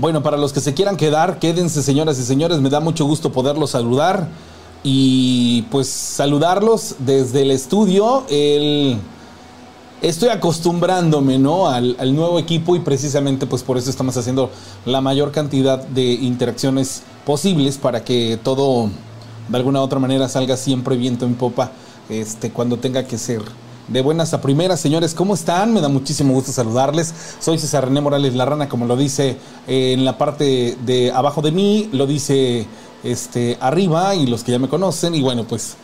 Bueno, para los que se quieran quedar, quédense señoras y señores, me da mucho gusto poderlos saludar y pues saludarlos desde el estudio. El... Estoy acostumbrándome ¿no? al, nuevo equipo y precisamente pues por eso estamos haciendo la mayor cantidad de interacciones posibles para que todo de alguna u otra manera salga siempre viento en popa este, cuando tenga que ser. De buenas a primeras, señores, ¿cómo están? Me da muchísimo gusto saludarles. Soy César René Morales La Rana, como lo dice eh, en la parte de abajo de mí, lo dice este, arriba y los que ya me conocen. Y bueno, pues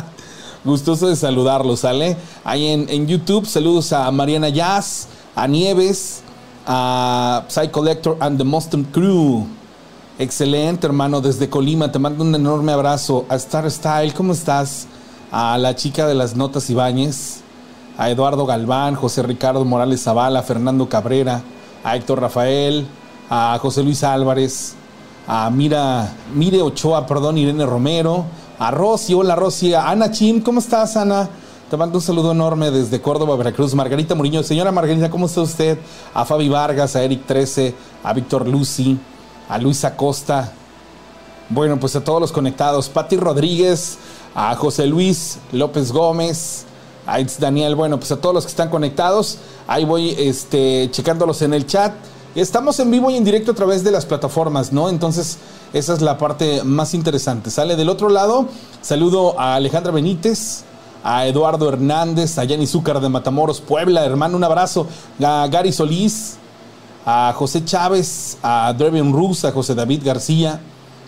gustoso de saludarlos, ¿sale? Ahí en, en YouTube, saludos a Mariana Jazz, a Nieves, a Psy Collector and the Mustang Crew. Excelente, hermano, desde Colima. Te mando un enorme abrazo. A Star Style, ¿cómo estás? A la chica de las notas Ibáñez. A Eduardo Galván, José Ricardo Morales Zavala, Fernando Cabrera, a Héctor Rafael, a José Luis Álvarez, a Mira, Mire Ochoa, perdón, Irene Romero, a Rosy, hola Rosy, a Ana Chim, ¿cómo estás, Ana? Te mando un saludo enorme desde Córdoba, Veracruz. Margarita Muriño, señora Margarita, ¿cómo está usted? A Fabi Vargas, a Eric 13, a Víctor Lucy, a Luisa Costa. Bueno, pues a todos los conectados. Patti Rodríguez, a José Luis López Gómez, a Itz Daniel. Bueno, pues a todos los que están conectados. Ahí voy este, checándolos en el chat. Estamos en vivo y en directo a través de las plataformas, ¿no? Entonces, esa es la parte más interesante. Sale del otro lado. Saludo a Alejandra Benítez, a Eduardo Hernández, a Yanni Zúcar de Matamoros, Puebla, hermano, un abrazo. A Gary Solís, a José Chávez, a Dreven Rus, a José David García,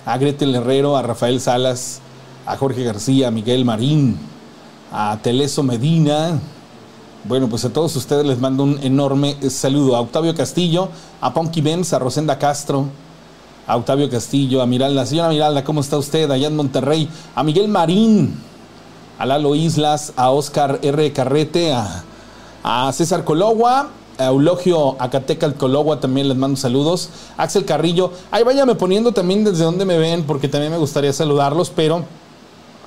a Gretel Herrero, a Rafael Salas, a Jorge García, a Miguel Marín, a Teleso Medina. Bueno, pues a todos ustedes les mando un enorme saludo. A Octavio Castillo, a Ponky Benz, a Rosenda Castro, a Octavio Castillo, a Miralda. Señora Miralda, ¿cómo está usted allá en Monterrey? A Miguel Marín, a Lalo Islas, a Oscar R. Carrete, a, a César Cologua, a Eulogio Acateca Cologua también les mando saludos. Axel Carrillo, ahí váyame poniendo también desde donde me ven, porque también me gustaría saludarlos, pero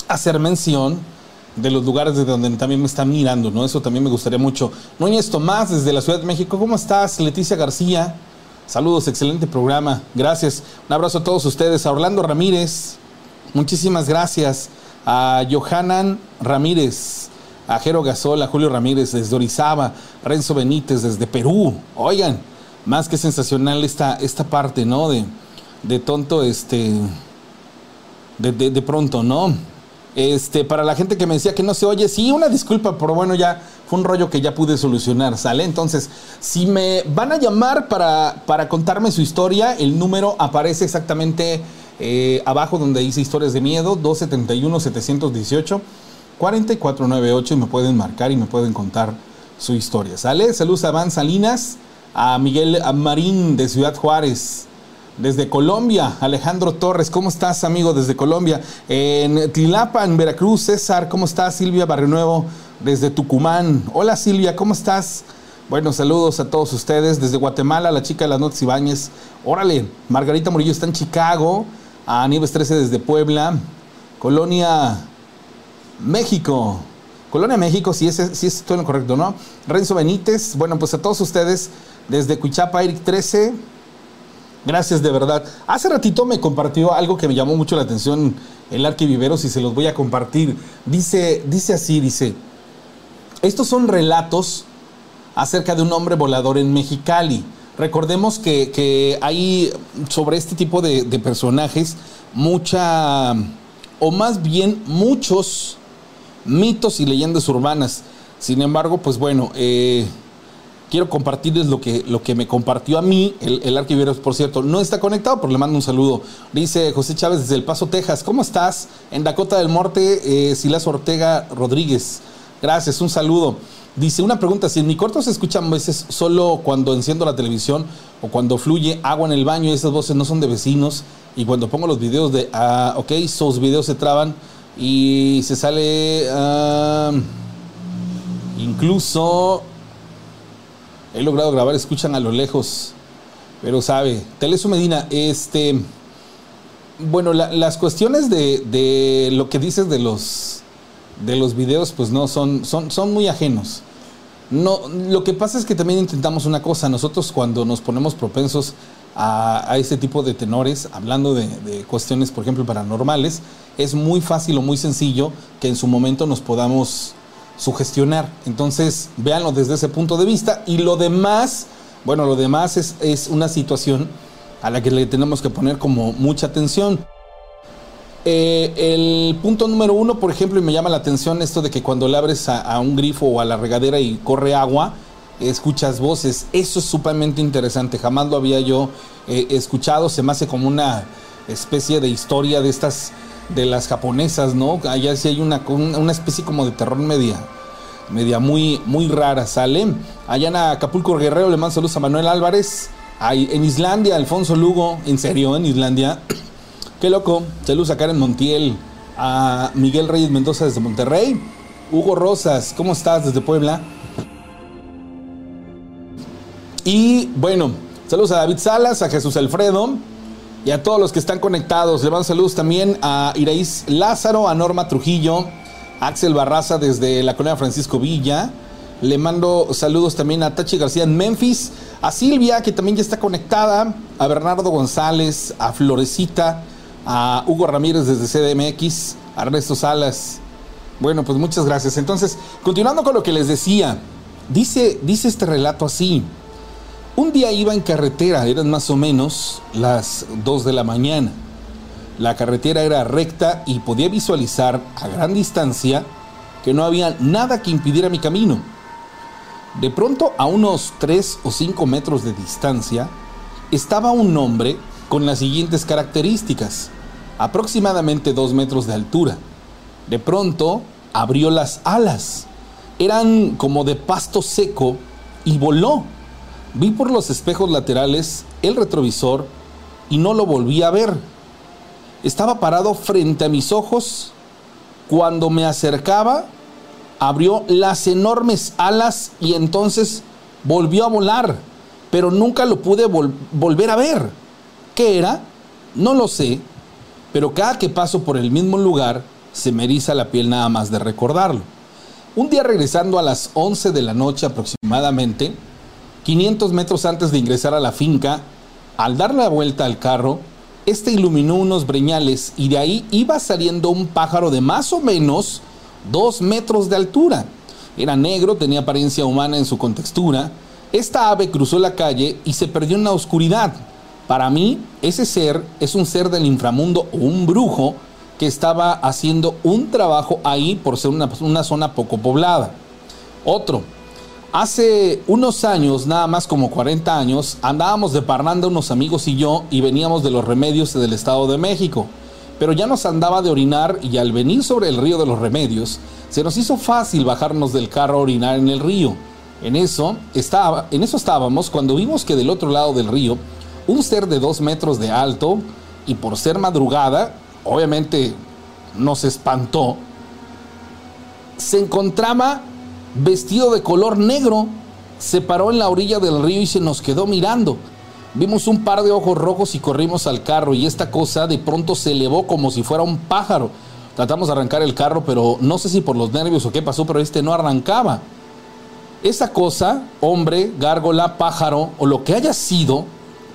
hacer mención de los lugares desde donde también me están mirando, ¿no? Eso también me gustaría mucho. Núñez Tomás, desde la Ciudad de México, ¿cómo estás? Leticia García, saludos, excelente programa, gracias. Un abrazo a todos ustedes. A Orlando Ramírez, muchísimas gracias. A Johanan Ramírez, a Jero Gasol, a Julio Ramírez desde Orizaba, Renzo Benítez desde Perú. Oigan, más que sensacional esta, esta parte, ¿no? De, de tonto, este. De, de, de pronto, ¿no? Este, para la gente que me decía que no se oye, sí, una disculpa, pero bueno, ya fue un rollo que ya pude solucionar, ¿sale? Entonces, si me van a llamar para, para contarme su historia, el número aparece exactamente eh, abajo donde dice historias de miedo, 271-718. 4498 y me pueden marcar y me pueden contar su historia. ¿Sale? Saludos a Van Salinas, a Miguel Marín de Ciudad Juárez, desde Colombia, Alejandro Torres, ¿cómo estás, amigo? Desde Colombia. En Tilapa, en Veracruz, César, ¿cómo estás? Silvia Barrio Nuevo, desde Tucumán. Hola, Silvia, ¿cómo estás? Bueno, saludos a todos ustedes. Desde Guatemala, la chica de las notas Ibáñez. Órale, Margarita Murillo está en Chicago. A Nieves 13 desde Puebla. Colonia México. Colonia México, si es, si es todo lo correcto, ¿no? Renzo Benítez. Bueno, pues a todos ustedes, desde Cuichapa, Eric 13. Gracias de verdad. Hace ratito me compartió algo que me llamó mucho la atención el Arquiviveros y se los voy a compartir. Dice, dice así, dice, estos son relatos acerca de un hombre volador en Mexicali. Recordemos que, que hay sobre este tipo de, de, personajes mucha, o más bien muchos mitos y leyendas urbanas. Sin embargo, pues bueno, eh, quiero compartirles lo que, lo que me compartió a mí. El, el por cierto, no está conectado, pero le mando un saludo. Dice José Chávez desde El Paso, Texas. ¿Cómo estás? En Dakota del Norte, eh, Silas Ortega Rodríguez. Gracias, un saludo. Dice una pregunta, si en mi corto se escuchan veces solo cuando enciendo la televisión o cuando fluye agua en el baño esas voces no son de vecinos y cuando pongo los videos de, ah, ok, esos videos se traban y se sale, uh, Incluso he logrado grabar, escuchan a lo lejos. Pero sabe, Teleso Medina, este. Bueno, las cuestiones de, de, lo que dices de los de los videos, pues no, son, son, son muy ajenos. No, lo que pasa es que también intentamos una cosa. Nosotros cuando nos ponemos propensos a, este tipo de tenores, hablando de, cuestiones, por ejemplo, paranormales, es muy fácil o muy sencillo que en su momento nos podamos sugestionar. Entonces, véanlo desde ese punto de vista. Y lo demás, bueno, lo demás es, es una situación a la que le tenemos que poner como mucha atención. Eh, el punto número uno, por ejemplo, y me llama la atención esto de que cuando le abres a, un grifo o a la regadera y corre agua, escuchas voces. Eso es sumamente interesante. Jamás lo había yo eh, escuchado. Se me hace como una especie de historia de estas, de las japonesas, ¿no? Allá sí hay una, una especie como de terror media, media muy, muy rara, ¿sale? Allá en Acapulco Guerrero le mando saludos a Manuel Álvarez. Ahí, en Islandia, Alfonso Lugo, en serio, en Islandia. Qué loco. Saludos a Karen Montiel, a Miguel Reyes Mendoza desde Monterrey. Hugo Rosas, ¿cómo estás desde Puebla? Y bueno, saludos a David Salas, a Jesús Alfredo y a todos los que están conectados. Le mando saludos también a Iraís Lázaro, a Norma Trujillo, a Axel Barraza desde la colonia Francisco Villa. Le mando saludos también a Tachi García en Memphis, a Silvia, que también ya está conectada, a Bernardo González, a Florecita, a Hugo Ramírez desde CDMX, a Ernesto Salas. Bueno, pues muchas gracias. Entonces, continuando con lo que les decía, dice, dice este relato así. Un día iba en carretera, eran más o menos las 2 de la mañana. La carretera era recta y podía visualizar a gran distancia que no había nada que impidiera mi camino. De pronto, a unos 3 o 5 metros de distancia, estaba un hombre con las siguientes características. Aproximadamente 2 metros de altura. De pronto, abrió las alas. Eran como de pasto seco y voló. Vi por los espejos laterales el retrovisor y no lo volví a ver. Estaba parado frente a mis ojos. Cuando me acercaba, abrió las enormes alas y entonces volvió a volar, pero nunca lo pude vol volver a ver. ¿Qué era? No lo sé, pero cada que paso por el mismo lugar se me eriza la piel nada más de recordarlo. Un día regresando a las 11 de la noche aproximadamente, 500 metros antes de ingresar a la finca, al dar la vuelta al carro, este iluminó unos breñales y de ahí iba saliendo un pájaro de más o menos dos metros de altura. Era negro, tenía apariencia humana en su contextura. Esta ave cruzó la calle y se perdió en la oscuridad. Para mí, ese ser es un ser del inframundo o un brujo que estaba haciendo un trabajo ahí por ser una, una zona poco poblada. Otro, Hace unos años, nada más como 40 años, andábamos de parranda unos amigos y yo y veníamos de los remedios del Estado de México. Pero ya nos andaba de orinar y al venir sobre el río de los remedios, se nos hizo fácil bajarnos del carro a orinar en el río. En eso, estaba, en eso estábamos cuando vimos que del otro lado del río, un ser de dos metros de alto y por ser madrugada, obviamente nos espantó, se encontraba vestido de color negro, se paró en la orilla del río y se nos quedó mirando. Vimos un par de ojos rojos y corrimos al carro y esta cosa de pronto se elevó como si fuera un pájaro. Tratamos de arrancar el carro, pero no sé si por los nervios o qué pasó, pero este no arrancaba. Esa cosa, hombre, gárgola, pájaro o lo que haya sido,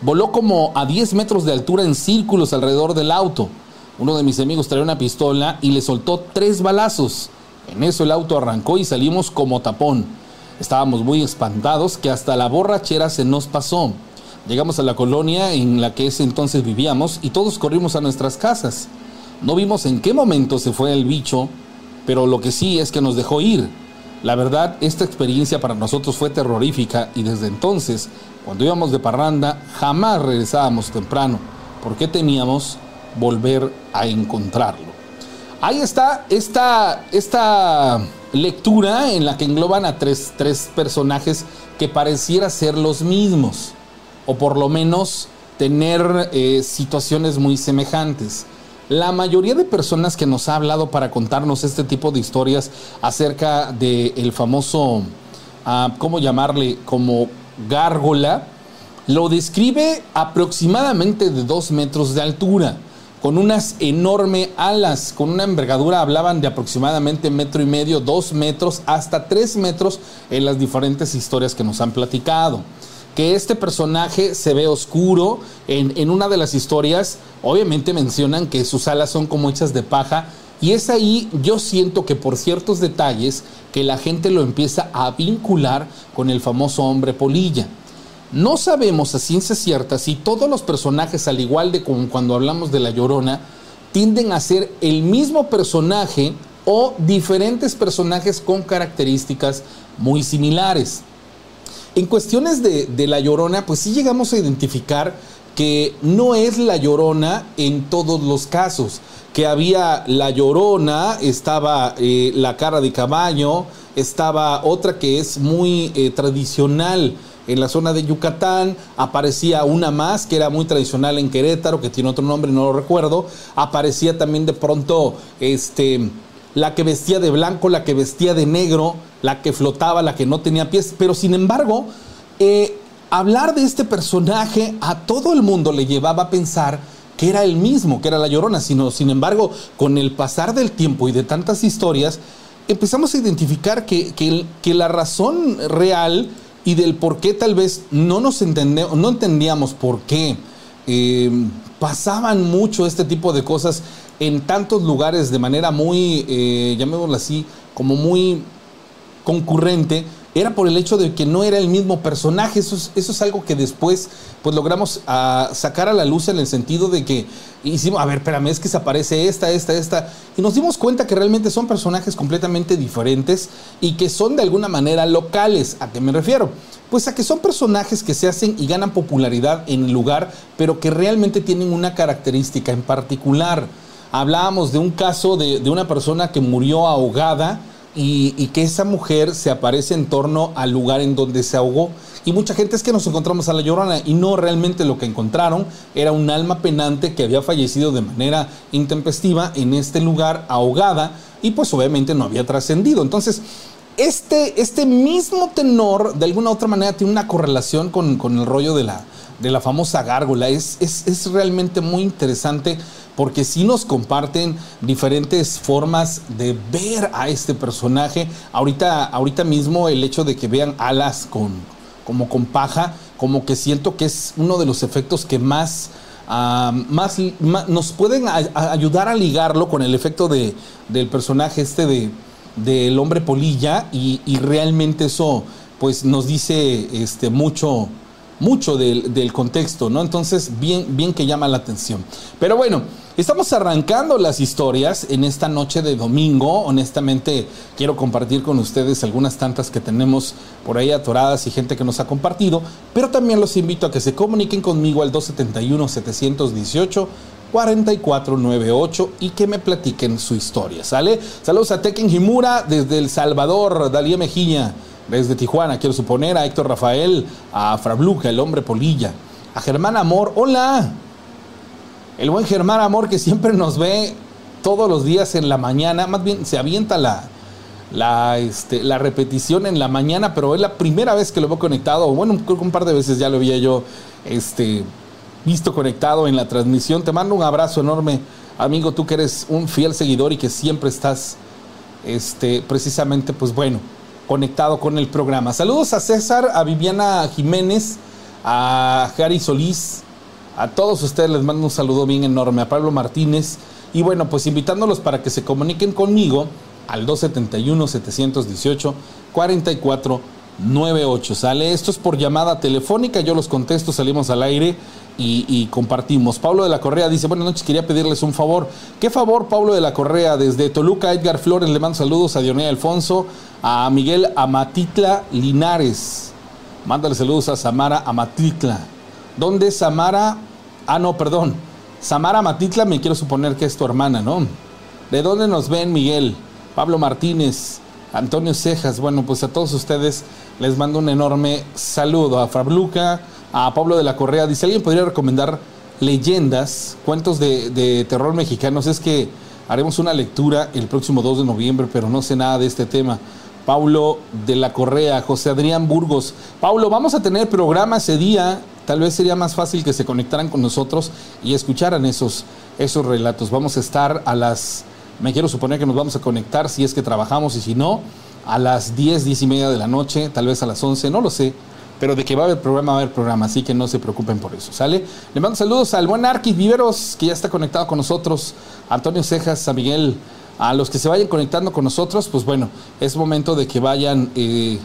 voló como a 10 metros de altura en círculos alrededor del auto. Uno de mis amigos traía una pistola y le soltó tres balazos. En eso el auto arrancó y salimos como tapón. Estábamos muy espantados que hasta la borrachera se nos pasó. Llegamos a la colonia en la que ese entonces vivíamos y todos corrimos a nuestras casas. No vimos en qué momento se fue el bicho, pero lo que sí es que nos dejó ir. La verdad, esta experiencia para nosotros fue terrorífica y desde entonces, cuando íbamos de parranda, jamás regresábamos temprano, porque temíamos volver a encontrarlo. Ahí está esta, esta lectura en la que engloban a tres, tres personajes que pareciera ser los mismos, o por lo menos tener eh, situaciones muy semejantes. la mayoría de personas que nos ha hablado para contarnos este tipo de historias acerca del el famoso, ah, ¿cómo llamarle? Como gárgola, lo describe aproximadamente de dos metros de altura, con unas enormes alas, con una envergadura, hablaban de aproximadamente metro y medio, dos metros, hasta tres metros en las diferentes historias que nos han platicado que este personaje se ve oscuro. En, una de las historias, obviamente mencionan que sus alas son como hechas de paja. Y es ahí, yo siento que por ciertos detalles, que la gente lo empieza a vincular con el famoso hombre polilla. No sabemos a ciencia cierta si todos los personajes, al igual de como cuando hablamos de La Llorona, tienden a ser el mismo personaje o diferentes personajes con características muy similares. En cuestiones de, de, La Llorona, pues sí llegamos a identificar que no es La Llorona en todos los casos, que había La Llorona, estaba eh, la cara de caballo, estaba otra que es muy eh, tradicional en la zona de Yucatán, aparecía una más que era muy tradicional en Querétaro, que tiene otro nombre, no lo recuerdo, aparecía también de pronto este, la que vestía de blanco, la que vestía de negro, la que flotaba, la que no tenía pies, pero sin embargo, eh, hablar de este personaje a todo el mundo le llevaba a pensar que era el mismo, que era la llorona, sino, sin embargo, con el pasar del tiempo y de tantas historias, empezamos a identificar que, que, que la razón real y del por qué tal vez no nos entendemos, no entendíamos por qué eh, pasaban mucho este tipo de cosas en tantos lugares de manera muy, eh, llamémoslo así, como muy concurrente, era por el hecho de que no era el mismo personaje. Eso es, eso es algo que después pues logramos a, sacar a la luz en el sentido de que hicimos, a ver, espérame, es que se aparece esta, esta, esta. Y nos dimos cuenta que realmente son personajes completamente diferentes y que son de alguna manera locales. ¿A qué me refiero? Pues a que son personajes que se hacen y ganan popularidad en el lugar, pero que realmente tienen una característica en particular. Hablábamos de un caso de, de una persona que murió ahogada y, que esa mujer se aparece en torno al lugar en donde se ahogó. Y mucha gente es que nos encontramos a la llorona y no realmente lo que encontraron era un alma penante que había fallecido de manera intempestiva en este lugar ahogada y pues obviamente no había trascendido. Entonces, este, este mismo tenor de alguna u otra manera tiene una correlación con, con el rollo de la, de la famosa gárgola. Es, es, es realmente muy interesante porque sí nos comparten diferentes formas de ver a este personaje. Ahorita, ahorita mismo el hecho de que vean alas con, como con paja, como que siento que es uno de los efectos que más, uh, más, nos pueden ayudar a ligarlo con el efecto de, del personaje este de del hombre polilla y, y, realmente eso pues nos dice este mucho mucho del, del, contexto, ¿no? Entonces, bien, bien que llama la atención. Pero bueno, estamos arrancando las historias en esta noche de domingo. Honestamente, quiero compartir con ustedes algunas tantas que tenemos por ahí atoradas y gente que nos ha compartido, pero también los invito a que se comuniquen conmigo al 271-718. 4498 y que me platiquen su historia, ¿sale? Saludos a Tekken Himura desde El Salvador, Dalía Mejía, desde Tijuana, quiero suponer, a Héctor Rafael, a Frabluca, el hombre polilla, a Germán Amor, hola. El buen Germán Amor que siempre nos ve todos los días en la mañana, más bien se avienta la, la, este, la repetición en la mañana, pero es la primera vez que lo veo conectado, bueno, creo que un par de veces ya lo había yo este, visto conectado en la transmisión. Te mando un abrazo enorme, amigo, tú que eres un fiel seguidor y que siempre estás, este, precisamente, pues bueno, conectado con el programa. Saludos a César, a Viviana Jiménez, a Jari Solís, a todos ustedes les mando un saludo bien enorme, a Pablo Martínez, y bueno, pues invitándolos para que se comuniquen conmigo al 271-718-4498. Sale, esto es por llamada telefónica, yo los contesto, salimos al aire y, y, compartimos. Pablo de la Correa dice, buenas noches, quería pedirles un favor. ¿Qué favor, Pablo de la Correa? Desde Toluca, Edgar Flores, le mando saludos a Dionea Alfonso, a Miguel Amatitla Linares. Mándale saludos a Samara Amatitla. ¿Dónde es Samara? Ah, no, perdón. Samara Amatitla, me quiero suponer que es tu hermana, ¿no? ¿De dónde nos ven, Miguel? Pablo Martínez, Antonio Cejas. Bueno, pues a todos ustedes les mando un enorme saludo. A Fabluca, a Pablo de la Correa. Dice, ¿alguien podría recomendar leyendas, cuentos de, terror mexicanos, es que haremos una lectura el próximo 2 de noviembre, pero no sé nada de este tema. Paulo de la Correa, José Adrián Burgos. Paulo, vamos a tener programa ese día. Tal vez sería más fácil que se conectaran con nosotros y escucharan esos, esos relatos. Vamos a estar a las, me quiero suponer que nos vamos a conectar si es que trabajamos y si no, a las 10, 10 y media de la noche, tal vez a las 11, no lo sé. Pero de que va a haber programa, va a haber programa, así que no se preocupen por eso, ¿sale? Le mando saludos al buen Arquis Viveros, que ya está conectado con nosotros, Antonio Cejas, a Miguel, a los que se vayan conectando con nosotros, pues bueno, es momento de que vayan eh,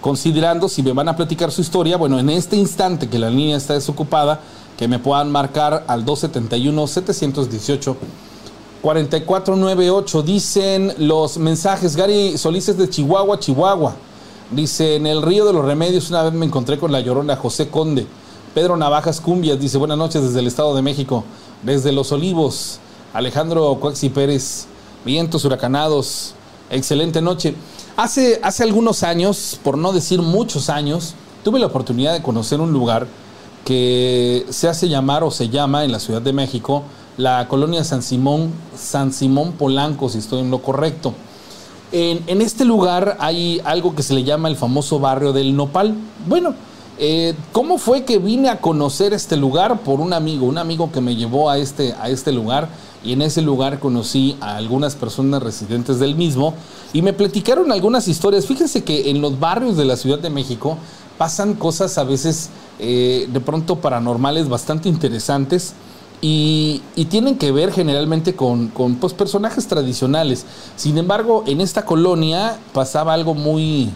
considerando si me van a platicar su historia. Bueno, en este instante que la línea está desocupada, que me puedan marcar al 271-718. 4498 dicen los mensajes. Gary Solís de Chihuahua, Chihuahua. Dice, en el río de los remedios una vez me encontré con la llorona José Conde. Pedro Navajas Cumbias dice, buenas noches desde el Estado de México. Desde Los Olivos, Alejandro Cuaxi Pérez, vientos huracanados, excelente noche. Hace, hace algunos años, por no decir muchos años, tuve la oportunidad de conocer un lugar que se hace llamar o se llama en la Ciudad de México la colonia San Simón, San Simón Polanco, si estoy en lo correcto. En, este lugar hay algo que se le llama el famoso barrio del Nopal. Bueno, eh, ¿cómo fue que vine a conocer este lugar? Por un amigo, un amigo que me llevó a este, a este lugar y en ese lugar conocí a algunas personas residentes del mismo y me platicaron algunas historias. Fíjense que en los barrios de la Ciudad de México pasan cosas a veces eh, de pronto paranormales bastante interesantes. Y, tienen que ver generalmente con, pues, personajes tradicionales. Sin embargo, en esta colonia pasaba algo muy,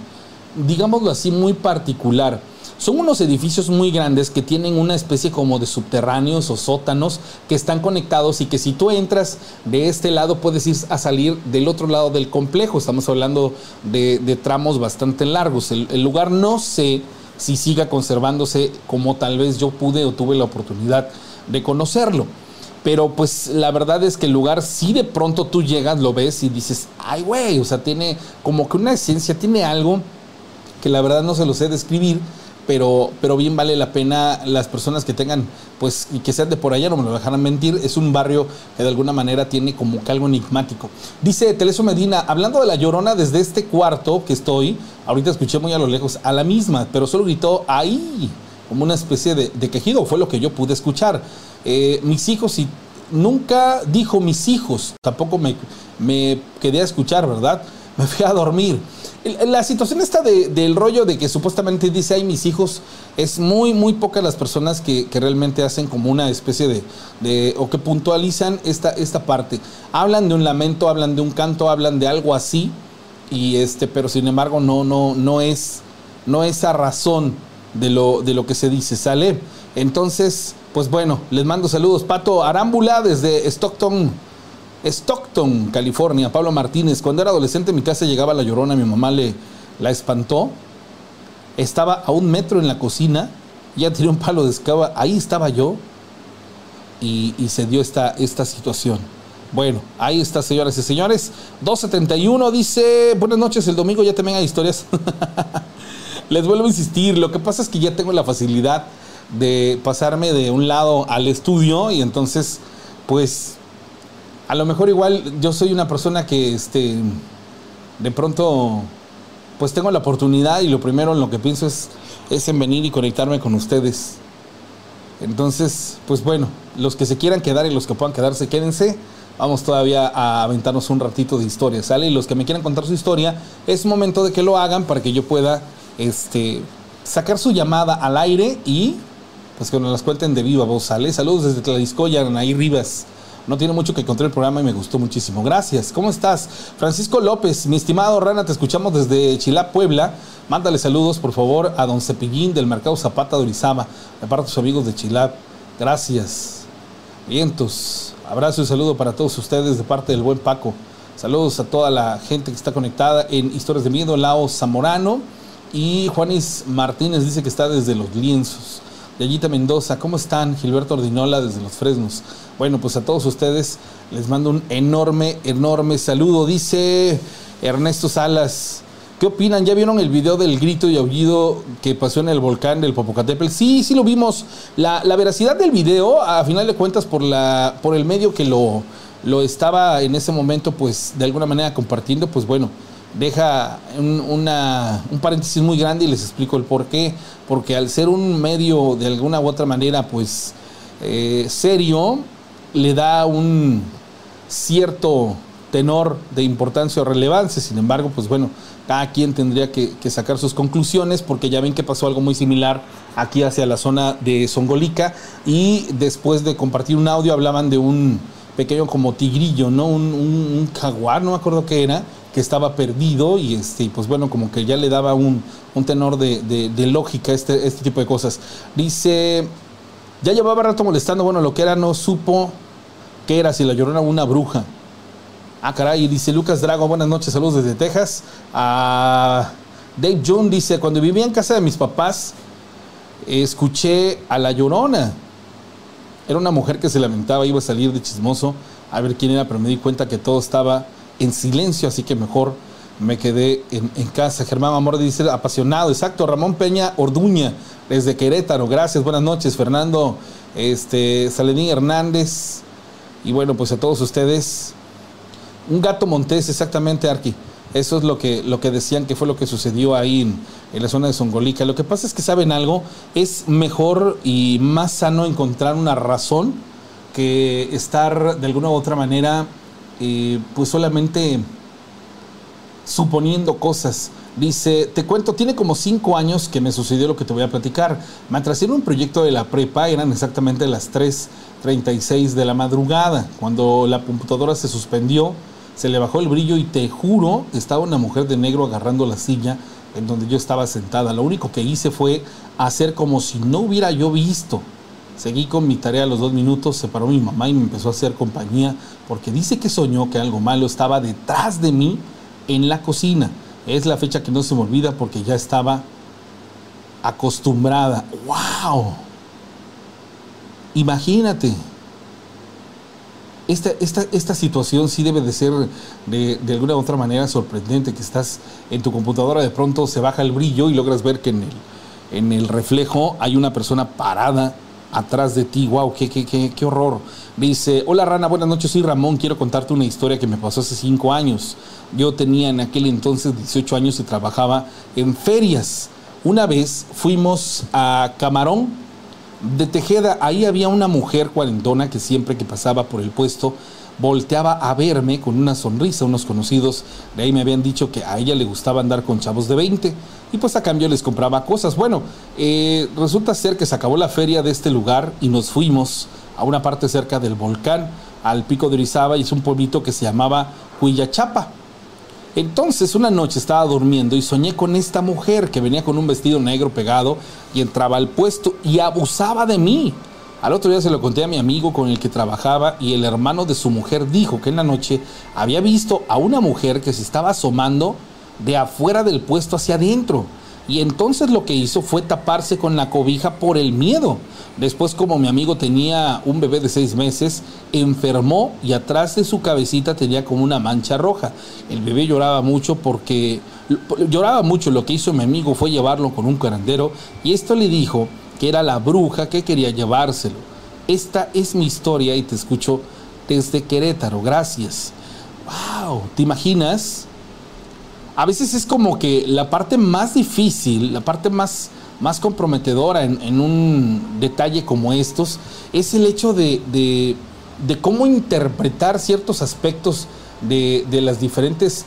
digámoslo así, muy particular. Son unos edificios muy grandes que tienen una especie como de subterráneos o sótanos que están conectados y que si tú entras de este lado puedes ir a salir del otro lado del complejo. Estamos hablando de, de tramos bastante largos. El, el lugar no sé si siga conservándose como tal vez yo pude o tuve la oportunidad de conocerlo. Pero pues la verdad es que el lugar, si de pronto tú llegas, lo ves y dices, ay güey, o sea, tiene como que una esencia, tiene algo que la verdad no se lo sé describir, pero, pero bien vale la pena las personas que tengan, pues, y que sean de por allá, no me lo dejarán mentir, es un barrio que de alguna manera tiene como que algo enigmático. Dice Teleso Medina, hablando de la llorona desde este cuarto que estoy, ahorita escuché muy a lo lejos, a la misma, pero solo gritó ahí como una especie de, de, quejido, fue lo que yo pude escuchar. Eh, mis hijos, y nunca dijo mis hijos, tampoco me, me, quedé a escuchar, ¿verdad? Me fui a dormir. La situación está de, del rollo de que supuestamente dice, ay, mis hijos, es muy, muy pocas las personas que, que realmente hacen como una especie de, de, o que puntualizan esta, esta parte. Hablan de un lamento, hablan de un canto, hablan de algo así, y este, pero sin embargo no, no, no es, no esa razón de lo, de lo que se dice, ¿sale? Entonces, pues bueno, les mando saludos. Pato Arámbula desde Stockton, Stockton, California. Pablo Martínez, cuando era adolescente en mi casa llegaba la llorona, mi mamá le la espantó. Estaba a un metro en la cocina, ya tiré un palo de escaba, ahí estaba yo y, y se dio esta, esta situación. Bueno, ahí está, señoras y señores. 271 dice, buenas noches, el domingo ya te vengan historias. Les vuelvo a insistir, lo que pasa es que ya tengo la facilidad de pasarme de un lado al estudio y entonces, pues, a lo mejor igual yo soy una persona que, este, de pronto, pues tengo la oportunidad y lo primero en lo que pienso es, es en venir y conectarme con ustedes. Entonces, pues bueno, los que se quieran quedar y los que puedan quedarse, quédense. Vamos todavía a aventarnos un ratito de historia, ¿sale? Y los que me quieran contar su historia, es momento de que lo hagan para que yo pueda este, sacar su llamada al aire y pues que nos las cuenten de viva voz, ¿sale? Saludos desde Tlariscoya, Anaí Rivas. No tiene mucho que encontré el programa y me gustó muchísimo. Gracias. ¿Cómo estás? Francisco López, mi estimado Rana, te escuchamos desde Chilá, Puebla. Mándale saludos, por favor, a don Cepillín del Mercado Zapata de Orizaba, de parte de tus amigos de Chilá. Gracias. Vientos. Abrazo y saludo para todos ustedes de parte del buen Paco. Saludos a toda la gente que está conectada en Historias de Miedo, Lao Zamorano. Y Juanis Martínez dice que está desde los lienzos. Yayita Mendoza, ¿cómo están? Gilberto Ordinola desde los Fresnos. Bueno, pues a todos ustedes les mando un enorme, enorme saludo. Dice Ernesto Salas, ¿Qué opinan? ¿Ya vieron el video del grito y aullido que pasó en el volcán del Popocatépetl? Sí, sí lo vimos. La, veracidad del video, a final de cuentas, por, la, por el medio que lo, lo estaba en ese momento, pues de alguna manera compartiendo, pues bueno, deja un, un paréntesis muy grande y les explico el por qué. Porque al ser un medio de alguna u otra manera, pues eh, serio, le da un cierto tenor de importancia o relevancia. Sin embargo, pues bueno, cada quien tendría que, sacar sus conclusiones porque ya ven que pasó algo muy similar aquí hacia la zona de Songolica y después de compartir un audio hablaban de un pequeño como tigrillo, ¿no? Un, jaguar, no me acuerdo qué era, que estaba perdido y este, pues bueno, como que ya le daba un, tenor de, lógica este, este tipo de cosas. Dice, ya llevaba rato molestando, bueno, lo que era no supo qué era, si la llorona una bruja. Ah, caray, dice Lucas Drago, buenas noches, saludos desde Texas. Ah, Dave June dice, cuando vivía en casa de mis papás, escuché a La Llorona. Era una mujer que se lamentaba, iba a salir de chismoso a ver quién era, pero me di cuenta que todo estaba en silencio, así que mejor me quedé en, casa. Germán Amor dice, apasionado, exacto. Ramón Peña Orduña, desde Querétaro, gracias, buenas noches. Fernando este, Saledín Hernández, y bueno, pues a todos ustedes, un gato montés, exactamente, Arqui. Eso es lo que, lo que decían que fue lo que sucedió ahí en, la zona de Songolica. Lo que pasa es que saben algo, es mejor y más sano encontrar una razón que estar de alguna u otra manera, eh, pues solamente suponiendo cosas. Dice, te cuento, tiene como cinco años que me sucedió lo que te voy a platicar. Me atrasé un proyecto de la prepa, eran exactamente las 3.36 de la madrugada. Cuando la computadora se suspendió, se le bajó el brillo y te juro, estaba una mujer de negro agarrando la silla en donde yo estaba sentada. Lo único que hice fue hacer como si no hubiera yo visto. Seguí con mi tarea a los dos minutos, se paró mi mamá y me empezó a hacer compañía porque dice que soñó que algo malo estaba detrás de mí en la cocina. Es la fecha que no se me olvida porque ya estaba acostumbrada. ¡Wow! Imagínate. Esta, esta, esta, situación sí debe de ser de, de, alguna u otra manera sorprendente, que estás en tu computadora, de pronto se baja el brillo y logras ver que en el, en el reflejo hay una persona parada atrás de ti. ¡Wow! Qué, qué, qué, qué horror! Dice, hola Rana, buenas noches, soy Ramón, quiero contarte una historia que me pasó hace cinco años. Yo tenía en aquel entonces 18 años y trabajaba en ferias. Una vez fuimos a Camarón de Tejeda, ahí había una mujer cuarentona que siempre que pasaba por el puesto volteaba a verme con una sonrisa. Unos conocidos de ahí me habían dicho que a ella le gustaba andar con chavos de 20 y pues a cambio les compraba cosas. Bueno, eh, resulta ser que se acabó la feria de este lugar y nos fuimos a una parte cerca del volcán, al pico de Orizaba, y es un pueblito que se llamaba Huillachapa. Entonces una noche estaba durmiendo y soñé con esta mujer que venía con un vestido negro pegado y entraba al puesto y abusaba de mí. Al otro día se lo conté a mi amigo con el que trabajaba y el hermano de su mujer dijo que en la noche había visto a una mujer que se estaba asomando de afuera del puesto hacia adentro. Y entonces lo que hizo fue taparse con la cobija por el miedo. Después, como mi amigo tenía un bebé de seis meses, enfermó y atrás de su cabecita tenía como una mancha roja. El bebé lloraba mucho porque lloraba mucho. Lo que hizo mi amigo fue llevarlo con un curandero y esto le dijo que era la bruja que quería llevárselo. Esta es mi historia y te escucho desde Querétaro. Gracias. ¡Wow! ¿Te imaginas? a veces es como que la parte más difícil, la parte más, más comprometedora en, un detalle como estos, es el hecho de, cómo interpretar ciertos aspectos de, las diferentes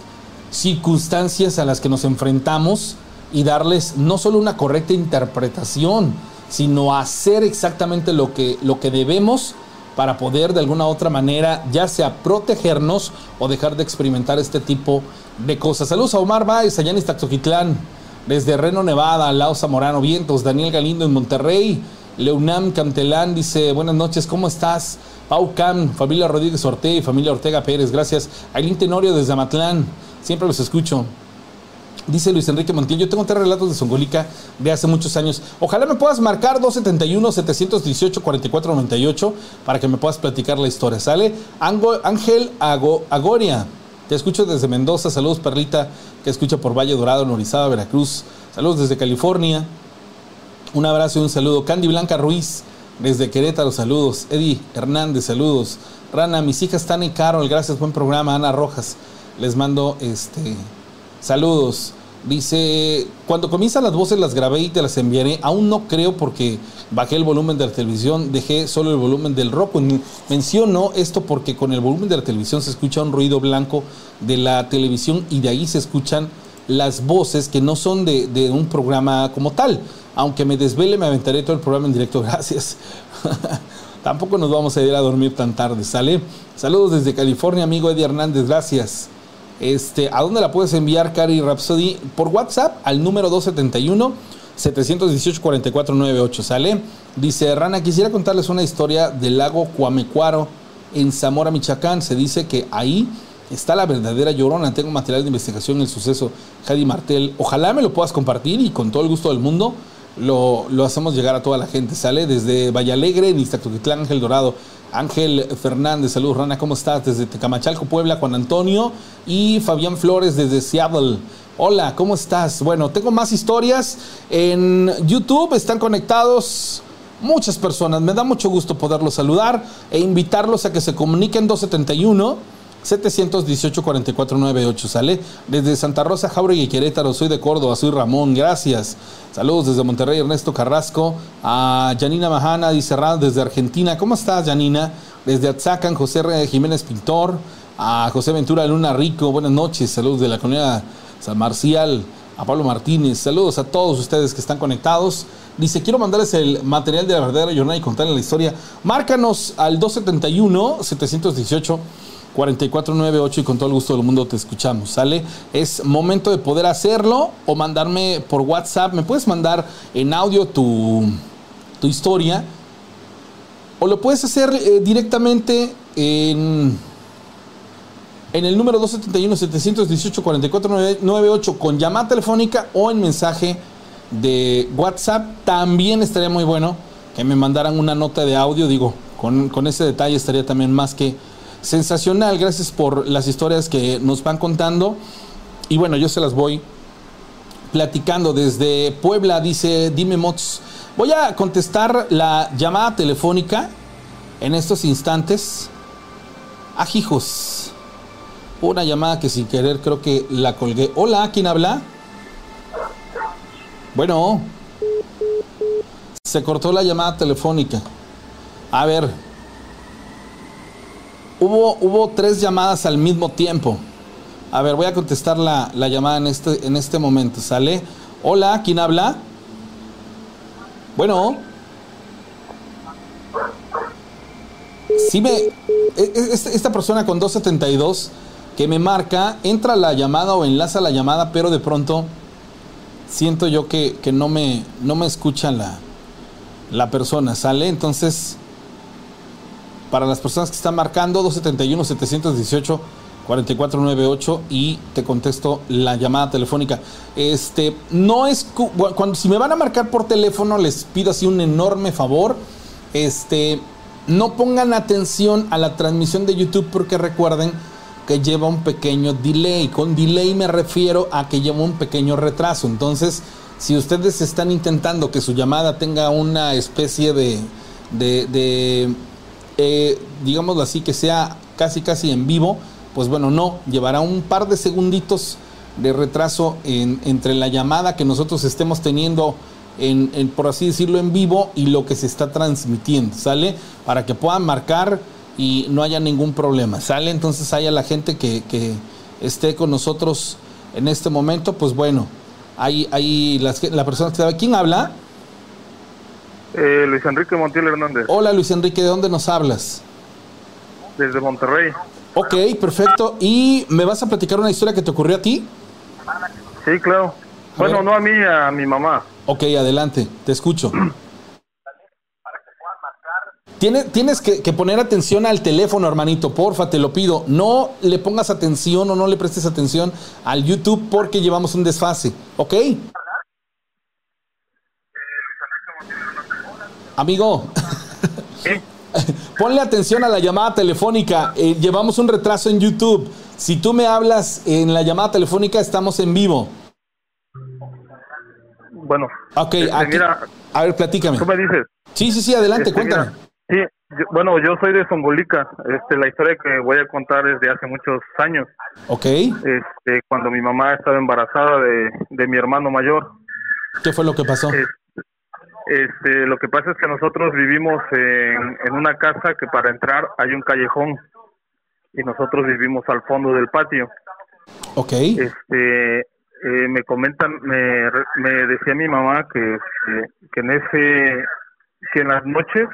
circunstancias a las que nos enfrentamos y darles no solo una correcta interpretación, sino hacer exactamente lo que, lo que debemos para poder de alguna otra manera ya sea protegernos o dejar de experimentar este tipo de cosas. Saludos a Omar Baez, allá en Iztaxoquitlán, desde Reno, Nevada, Lao Zamorano, Vientos, Daniel Galindo en Monterrey, Leunam Cantelán dice, buenas noches, ¿cómo estás? Pau Cam, familia Rodríguez Ortega y familia Ortega Pérez, gracias. Ailín Tenorio desde Amatlán, siempre los escucho. Dice Luis Enrique Montiel, yo tengo tres relatos de Songolica de hace muchos años. Ojalá me puedas marcar 271-718-4498 para que me puedas platicar la historia. ¿Sale? Ángel Agoria, te escucho desde Mendoza. Saludos, Perlita. que escucha por Valle Dorado, Norizada, Veracruz. Saludos desde California. Un abrazo y un saludo. Candy Blanca Ruiz, desde Querétaro, saludos. Eddie Hernández, saludos. Rana, mis hijas y Carol, gracias, buen programa. Ana Rojas, les mando este saludos. Dice, cuando comienzan las voces las grabé y te las enviaré. Aún no creo porque bajé el volumen de la televisión, dejé solo el volumen del rock. Menciono esto porque con el volumen de la televisión se escucha un ruido blanco de la televisión y de ahí se escuchan las voces que no son de, de un programa como tal. Aunque me desvele, me aventaré todo el programa en directo. Gracias. Tampoco nos vamos a ir a dormir tan tarde, ¿sale? Saludos desde California, amigo Eddie Hernández, gracias. Este, ¿A dónde la puedes enviar, Cari Rhapsody? Por WhatsApp al número 271 718 4498, ¿sale? Dice Rana, quisiera contarles una historia del lago Cuamecuaro en Zamora, Michoacán. Se dice que ahí está la verdadera llorona. Tengo material de investigación en el suceso. Jadi Martel, ojalá me lo puedas compartir y con todo el gusto del mundo lo, hacemos llegar a toda la gente. Sale desde Vallalegre, en Iztactoquitlán, Ángel Dorado. Ángel Fernández, saludos Rana, ¿cómo estás? Desde Tecamachalco, Puebla, Juan Antonio y Fabián Flores desde Seattle. Hola, ¿cómo estás? Bueno, tengo más historias en YouTube, están conectados muchas personas. Me da mucho gusto poderlos saludar e invitarlos a que se comuniquen 271 718-4498, ¿sale? Desde Santa Rosa, Jauregui Querétaro, soy de Córdoba, soy Ramón, gracias. Saludos desde Monterrey, Ernesto Carrasco. A Janina Majana, dice desde Argentina. ¿Cómo estás, Janina? Desde Atzacan, José Jiménez Pintor. A José Ventura Luna Rico, buenas noches. Saludos de la comunidad San Marcial. A Pablo Martínez, saludos a todos ustedes que están conectados. Dice, quiero mandarles el material de la verdadera jornada y contarles la historia. Márcanos al 271-718. 4498 y con todo el gusto del mundo te escuchamos, ¿sale? Es momento de poder hacerlo o mandarme por WhatsApp. Me puedes mandar en audio tu, tu historia o lo puedes hacer eh, directamente en, en el número 271-718-4498 con llamada telefónica o en mensaje de WhatsApp. También estaría muy bueno que me mandaran una nota de audio, digo, con, con ese detalle estaría también más que sensacional. Gracias por las historias que nos van contando. Y bueno, yo se las voy platicando desde Puebla, dice Dime Mots. Voy a contestar la llamada telefónica en estos instantes. Ajijos. Una llamada que sin querer creo que la colgué. Hola, ¿quién habla? Bueno. Se cortó la llamada telefónica. A ver, Hubo, hubo tres llamadas al mismo tiempo. A ver, voy a contestar la, llamada en este, en este momento. ¿Sale? Hola, ¿quién habla? Bueno. Sí me... E, e, este, esta persona con 272 que me marca, entra la llamada o enlaza la llamada, pero de pronto siento yo que, no, me, no me escucha la, la persona, ¿sale? Entonces para las personas que están marcando 271-718-4498 y te contesto la llamada telefónica. Este, no es, cuando, si me van a marcar por teléfono, les pido así un enorme favor. Este, no pongan atención a la transmisión de YouTube porque recuerden que lleva un pequeño delay. Con delay me refiero a que lleva un pequeño retraso. Entonces, si ustedes están intentando que su llamada tenga una especie de, eh, digámoslo así, que sea casi casi en vivo, pues bueno, no, llevará un par de segunditos de retraso entre la llamada que nosotros estemos teniendo en, por así decirlo, en vivo y lo que se está transmitiendo, ¿sale? Para que puedan marcar y no haya ningún problema, ¿sale? Entonces haya la gente que, que esté con nosotros en este momento, pues bueno, hay, hay las, la persona que sabe, ¿quién habla? Eh, Luis Enrique Montiel Hernández. Hola Luis Enrique, ¿de dónde nos hablas? Desde Monterrey. Ok, perfecto. ¿Y me vas a platicar una historia que te ocurrió a ti? Sí, claro. bueno, no a mí, a mi mamá. Ok, adelante, te escucho. Tienes, tienes que, que, poner atención al teléfono, hermanito, porfa, te lo pido. No le pongas atención o no le prestes atención al YouTube porque llevamos un desfase, ¿ok? Amigo, Ponle atención a la llamada telefónica. Eh, llevamos un retraso en YouTube. Si tú me hablas en la llamada telefónica, estamos en vivo. Bueno. Ok, este, aquí- mira, a ver, platícame. tú me dices. Sí, sí, sí, adelante, Este, cuéntame. mira, sí, yo- bueno, yo soy de Zongolica. Este, la historia que voy a contar es de hace muchos años. Ok, Este, cuando mi mamá estaba embarazada de, de mi hermano mayor. ¿qué fue lo que pasó? Es- Este, lo que pasa es que nosotros vivimos en, en una casa que para entrar hay un callejón y nosotros vivimos al fondo del patio. Ok, Este, eh, me comentan, me, me decía mi mamá que, que en ese, que en las noches,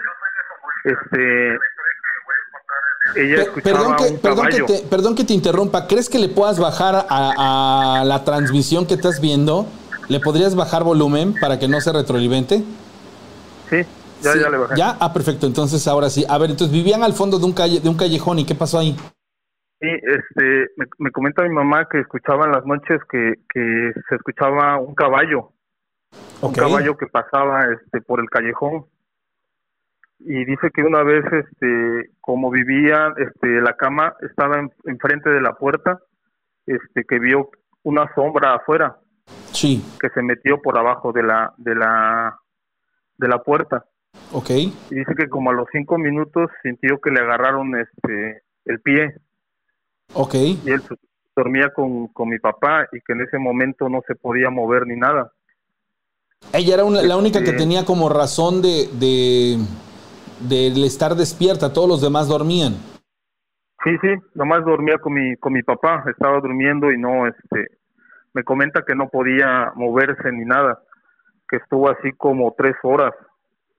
este, ella Pe- escuchaba perdón, que, un perdón, que te, perdón que te interrumpa. ¿Crees que le puedas bajar a, a la transmisión que estás viendo? ¿Le podrías bajar volumen para que no se retroalimente? Sí, ya, Sí, ya le bajé. ¿Ya? Ah, perfecto. Entonces, ahora sí. A ver, entonces vivían al fondo de un, calle, de un callejón. ¿Y qué pasó ahí? Sí, este, me, me comenta mi mamá que escuchaba en las noches que, que se escuchaba un caballo, un caballo que pasaba este por el callejón. Y dice que una vez, este, como vivía, este, la cama estaba en- enfrente de la puerta, este, que vio una sombra afuera Sí, que se metió por abajo de la, de la, de la puerta. ok. Y dice que como a los cinco minutos sintió que le agarraron, este, el pie. Ok. y él dormía con, con mi papá y que en ese momento no se podía mover ni nada. Ella era una- la única que Este- tenía como razón de, de, del estar despierta. Todos los demás dormían. Sí, sí, nomás dormía con mi, con mi papá, estaba durmiendo y no, este, me comenta que no podía moverse ni nada, que estuvo así como tres horas,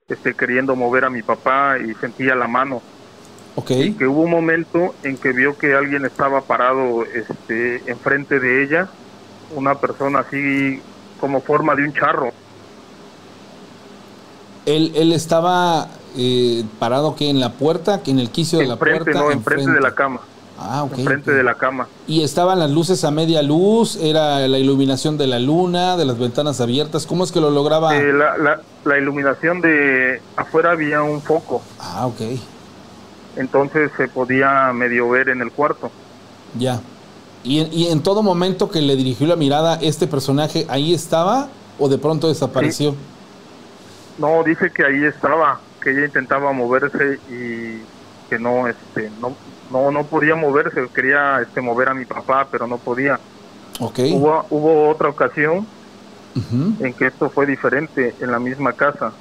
este, queriendo mover a mi papá y sentía la mano, Ok. y que hubo un momento en que vio que alguien estaba parado, este, enfrente de ella, una persona así como forma de un charro, Él, él estaba eh, parado que en la puerta, que en el quicio de la puerta. no, enfrente de la cama, Ah, enfrente de la cama. Y estaban las luces a media luz, era la iluminación de la luna, de las ventanas abiertas. ¿Cómo es que lo lograba? Eh, la, la, la iluminación de afuera había un foco, Ah, ok. entonces se podía medio ver en el cuarto. Ya. Y, en- y en todo momento que le dirigió la mirada, ¿este personaje ahí estaba o de pronto desapareció? No, dice que ahí estaba, que ella intentaba moverse y que no, este, no, no, no podía moverse, quería, este, mover a mi papá, pero no podía. Ok. Hubo, hubo otra ocasión en que esto fue diferente en la misma casa,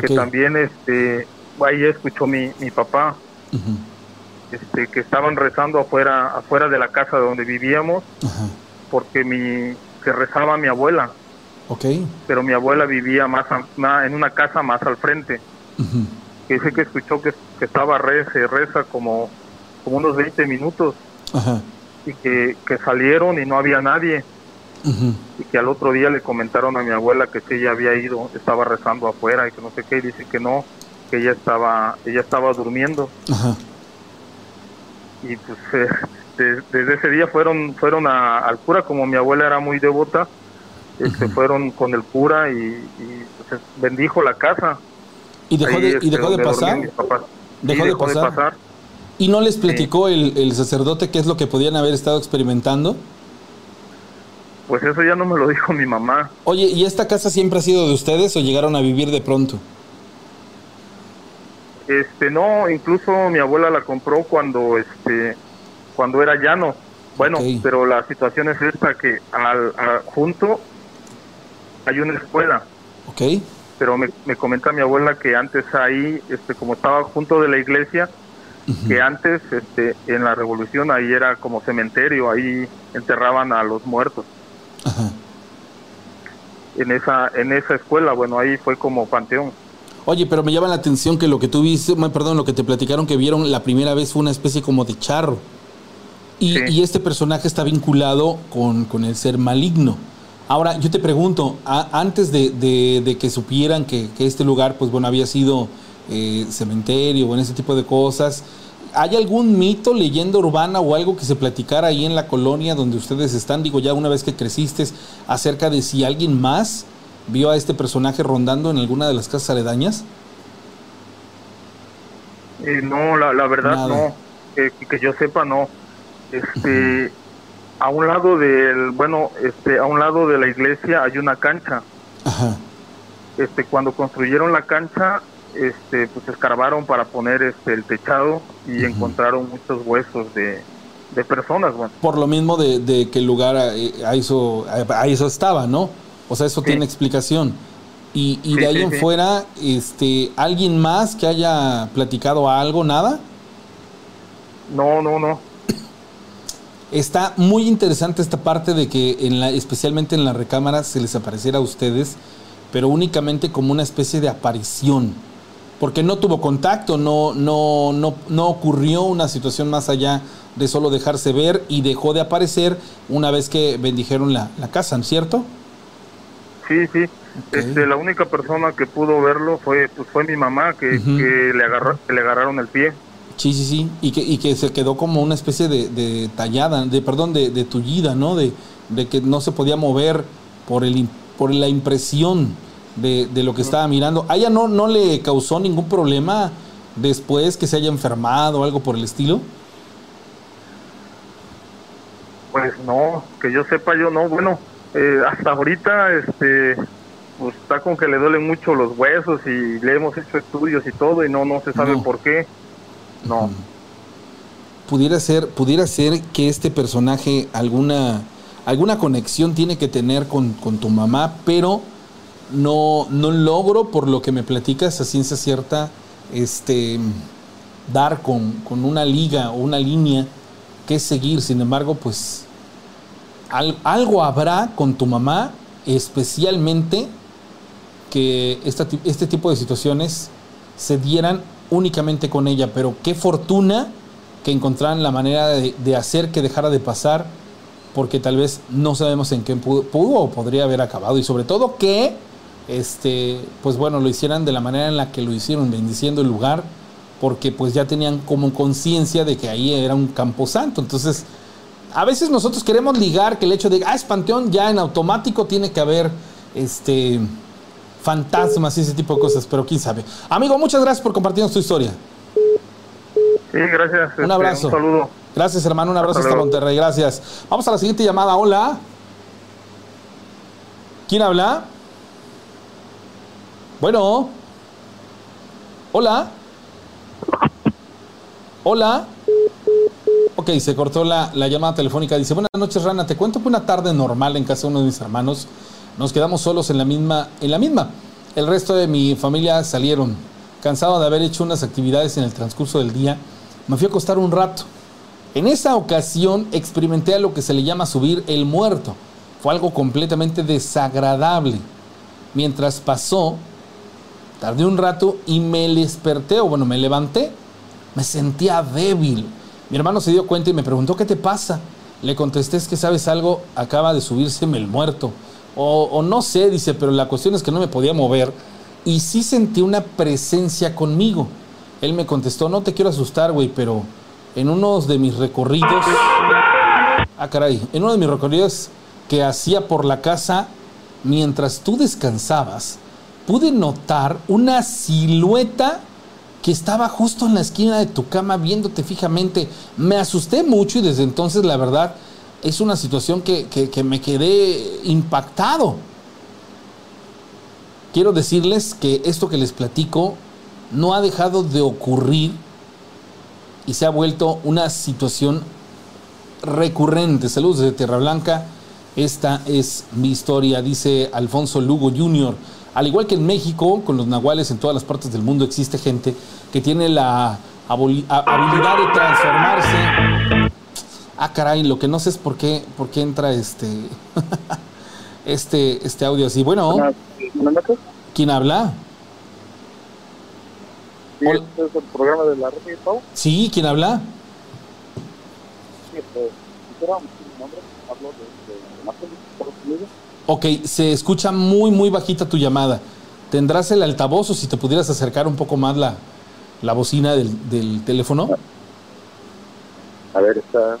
que también, este, ahí escuchó mi, mi papá, este, que estaban rezando afuera, afuera de la casa donde vivíamos, porque mi, que rezaba mi abuela. Ok. pero mi abuela vivía más, a- en una casa más al frente. Dice que escuchó que, que estaba reza y reza como, como unos 20 minutos Ajá. y que, que salieron y no había nadie y que al otro día le comentaron a mi abuela que sí ella había ido, estaba rezando afuera y que no sé qué, y dice que no, que ella estaba, ella estaba durmiendo Ajá. y pues eh, de- desde ese día fueron, fueron a- al cura, como mi abuela era muy devota, este, fueron con el cura y, y, pues, bendijo la casa. ¿Y dejó, Ahí, de, ¿Y dejó de donde dormían pasar? ¿Dejó Sí, de pasar? ¿Y no les platicó el, el sacerdote qué es lo que podían haber estado experimentando? Pues eso ya no me lo dijo mi mamá. Oye, ¿y esta casa siempre ha sido de ustedes o llegaron a vivir de pronto? Este, no, incluso mi abuela la compró cuando, este, cuando era llano. Bueno, pero la situación es esta que al, a- junto hay una escuela, ¿Ok? pero me, me comenta mi abuela que antes ahí, este, como estaba junto de la iglesia, que antes, este, en la revolución ahí era como cementerio, ahí enterraban a los muertos. Ajá. En esa, en esa escuela, bueno, ahí fue como panteón. Oye, pero me llama la atención que lo que tú viste, me- perdón, lo que te platicaron que vieron la primera vez fue una especie como de charro. Y, Sí. y este personaje está vinculado con, con el ser maligno. Ahora, yo te pregunto, a- antes de, de- de que supieran que, que este lugar, pues bueno, había sido eh, cementerio o en ese tipo de cosas, ¿hay algún mito, leyenda urbana o algo que se platicara ahí en la colonia donde ustedes están? Digo, ya una vez que creciste, acerca de si alguien más vio a este personaje rondando en alguna de las casas aledañas. Eh, no, la, la verdad no, que, que yo sepa no. Este, a un lado del, bueno, este, a un lado de la iglesia hay una cancha. Ajá. Este, cuando construyeron la cancha, este, pues escarbaron para poner este el techado y encontraron muchos huesos de, de personas, bueno. Por lo mismo de, de que el lugar a, a eso, a eso estaba, ¿no? O sea, eso Sí. tiene explicación. Y, y Sí, de ahí sí, en fuera, este, ¿alguien más que haya platicado algo? ¿Nada? No, no, no. Está muy interesante esta parte de que en la, especialmente en la recámara se les apareciera a ustedes, pero únicamente como una especie de aparición. Porque no tuvo contacto, no, no, no, no ocurrió una situación más allá de solo dejarse ver y dejó de aparecer una vez que bendijeron la, la casa, ¿no es cierto? Sí, sí. Este, la única persona que pudo verlo fue, pues fue mi mamá que, que le agarró, que le agarraron el pie. Sí, sí, sí. Y que, y que se quedó como una especie de, de tallada, de perdón, de, de tullida, ¿no? De, de que no se podía mover por el por la impresión de, de lo que estaba mirando. ¿A ella no, no le causó ningún problema después que se haya enfermado o algo por el estilo? Pues no, que yo sepa yo no. Bueno, eh, hasta ahorita, este, pues está con que le duelen mucho los huesos y le hemos hecho estudios y todo y no, no se sabe No. por qué. No. Pudiera ser, pudiera ser que este personaje alguna, alguna conexión tiene que tener con, con tu mamá, pero no, no logro, por lo que me platicas a ciencia cierta, este, dar con, con una liga o una línea que seguir. Sin embargo, pues al- algo habrá con tu mamá, especialmente que esta este tipo de situaciones se dieran únicamente con ella, pero qué fortuna que encontraran la manera de, hacer que dejara de pasar, porque tal vez no sabemos en qué pudo, pudo o podría haber acabado, y sobre todo que, este, pues bueno, lo hicieran de la manera en la que lo hicieron, bendiciendo el lugar, porque pues ya tenían como conciencia de que ahí era un camposanto, entonces a veces nosotros queremos ligar que el hecho de, ah, es panteón, ya en automático tiene que haber, este, fantasmas y ese tipo de cosas, pero quién sabe. Amigo, muchas gracias por compartirnos tu historia. Sí, gracias. este, Un abrazo. Un saludo. Gracias, hermano. Un abrazo Hasta. Monterrey. Gracias. Vamos a la siguiente llamada. Hola. ¿Quién habla? Bueno. Hola. Hola. Ok, se cortó la, la llamada telefónica. Dice, buenas noches, Rana. Te cuento que una tarde normal en casa de uno de mis hermanos. Nos quedamos solos en la misma. En la misma. El resto de mi familia salieron. Cansado de haber hecho unas actividades en el transcurso del día, me fui a acostar un rato. En esa ocasión experimenté a lo que se le llama subir el muerto. Fue algo completamente desagradable. Mientras pasó, tardé un rato y me desperté, o bueno, me levanté. Me sentía débil. Mi hermano se dio cuenta y me preguntó, ¿qué te pasa? Le contesté, es que sabes algo, acaba de subírseme el muerto. O, no sé, dice, pero la cuestión es que no me podía mover. Y sí sentí una presencia conmigo. Él me contestó, no te quiero asustar, güey, pero en uno de mis recorridos... Ah, caray, en uno de mis recorridos que hacía por la casa, mientras tú descansabas, pude notar una silueta que estaba justo en la esquina de tu cama viéndote fijamente. Me asusté mucho y desde entonces la verdad es una situación que, que- me quedé impactado. Quiero decirles que esto que les platico no ha dejado de ocurrir y se ha vuelto una situación recurrente. Saludos desde Tierra Blanca. Esta es mi historia, dice Alfonso Lugo Jr. Al igual que en México, con los nahuales en todas las partes del mundo existe gente que tiene la habilidad de transformarse. Ah, caray, lo que no sé es por qué, por qué entra este, este, este audio así. Bueno. ¿quién habla? Sí, Hola. este es el programa de la. Sí, ¿quién habla? Sí, nombre. Hablo Unidos. Ok, se escucha muy, muy bajita tu llamada. ¿Tendrás el altavoz o si te pudieras acercar un poco más la, la bocina del, del teléfono? A ver, está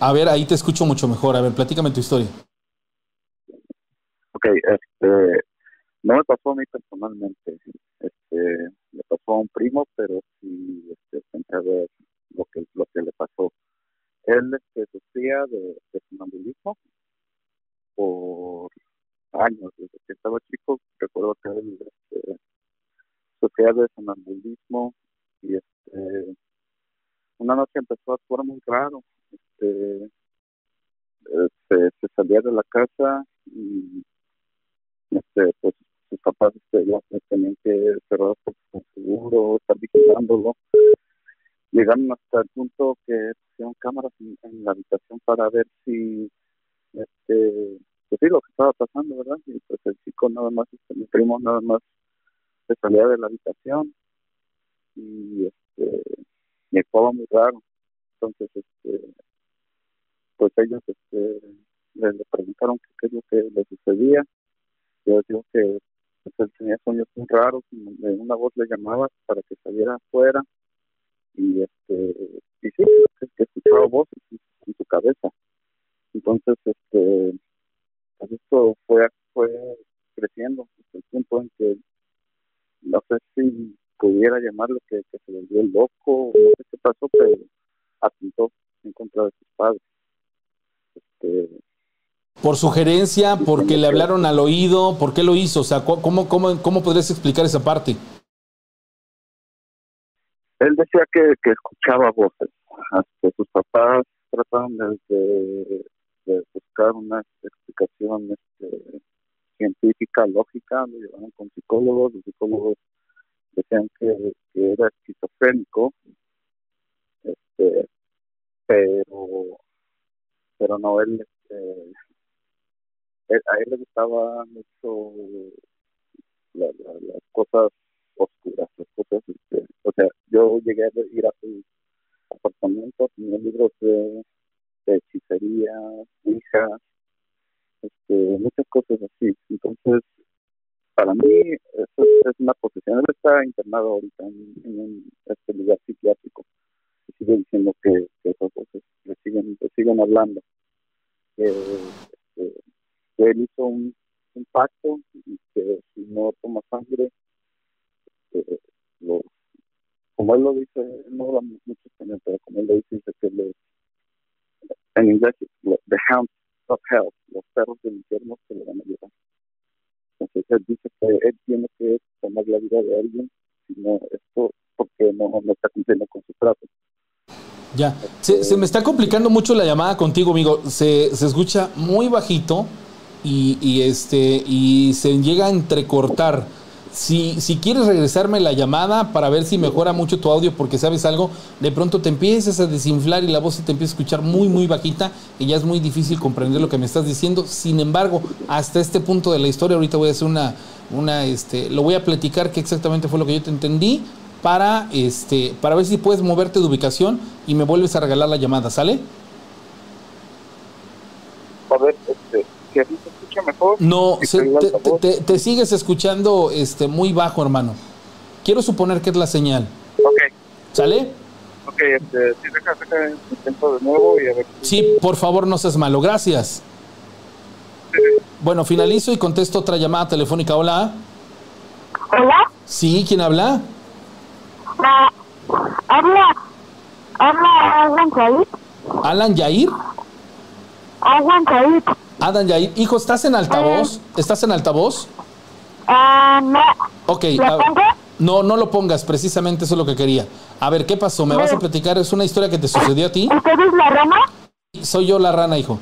A ver, ahí te escucho mucho mejor. A ver, platícame tu historia. Ok, este, no me pasó a mí personalmente. Este, le pasó a un primo, pero sí este, pensé ver lo que, lo que le pasó. Él este, sufría de, de sonambulismo por años, desde que estaba chico, recuerdo que él este, sufría de sonambulismo y este una noche empezó a actuar muy raro, este eh, se, salía de la casa y este pues sus papás este, ya tenían que cerrar por seguro, estar vigilándolo. Llegaron hasta el punto que pusieron cámaras en, en la habitación para ver si este pues sí lo que estaba pasando verdad y pues el chico nada más este, mi primo nada más se salía de la habitación y este me actuaba muy raro. Entonces este pues ellos este le, le preguntaron qué, es lo que le sucedía. Yo digo que pues, él tenía sueños muy raros y de una voz le llamaba para que saliera afuera. Y este y sí que escuchaba voces en, en su cabeza. Entonces este pues esto fue fue creciendo hasta el punto en que no sé si pudiera llamarlo que, que se volvió loco, no sé qué pasó, pero apuntó en contra de sus padres. Este, Por sugerencia, porque le hablaron al oído, ¿por qué lo hizo? O sea, ¿cómo, cómo, cómo podrías explicar esa parte? él decía que, que escuchaba voces, hasta sus papás trataron de, de, de buscar una explicación este, científica, lógica, lo llevaron con psicólogos, los psicólogos decían que, era esquizofrénico, este, pero pero no él, este, él- a él le gustaba mucho la- la- las cosas oscuras, las cosas, este, o sea, yo llegué a ir a su apartamento, tenía libros de, de hechicería, hijas, este, muchas cosas así, entonces para mí eso es, una posesión, él está internado ahorita en, este lugar psiquiátrico y sigue diciendo que, que esas cosas le siguen, le siguen hablando. Eh, que él hizo un, pacto y que si no toma sangre, este, lo, como él lo dice, no habla mucho español, pero como él lo dice, dice que le, en inglés, lo- the hounds of hell, los perros del infierno se le van a llevar. Entonces él dice que él tiene que tomar la vida de alguien, si no esto, porque no, no está cumpliendo con su trato. Ya. Se, se me está complicando mucho la llamada contigo, amigo. Se, se escucha muy bajito y, y, este y se llega a entrecortar. Si, si quieres regresarme la llamada para ver si mejora mucho tu audio, porque sabes algo, de pronto te empiezas a desinflar y la voz se te empieza a escuchar muy, muy bajita y ya es muy difícil comprender lo que me estás diciendo. Sin embargo, hasta este punto de la historia, ahorita voy a hacer una, una este, lo voy a platicar qué exactamente fue lo que yo te entendí para, este, para ver si puedes moverte de ubicación y me vuelves a regalar la llamada, ¿sale? A ver, este, si así mejor, No, se- te, altavoz. te- te sigues escuchando este, muy bajo, hermano. Quiero suponer que es la señal, Ok, ¿sale? ok, este, si deja, deja, intento de nuevo y a ver. si- Sí, por favor, no seas malo, gracias. Bueno, finalizo y contesto otra llamada telefónica. Hola. Hola, Sí, ¿quién habla? ah, habla, habla Alan Said, Alan Yair. Alan Said, Alan Yair. Hijo, ¿estás en altavoz? ¿Estás en altavoz? ah, no, Ok. ¿la a- pongo? No, no lo pongas, precisamente eso es lo que quería. A ver, ¿qué pasó? ¿Me vas a platicar? ¿Es una historia que te sucedió a ti? ¿Usted es la rana? Soy yo la rana, hijo.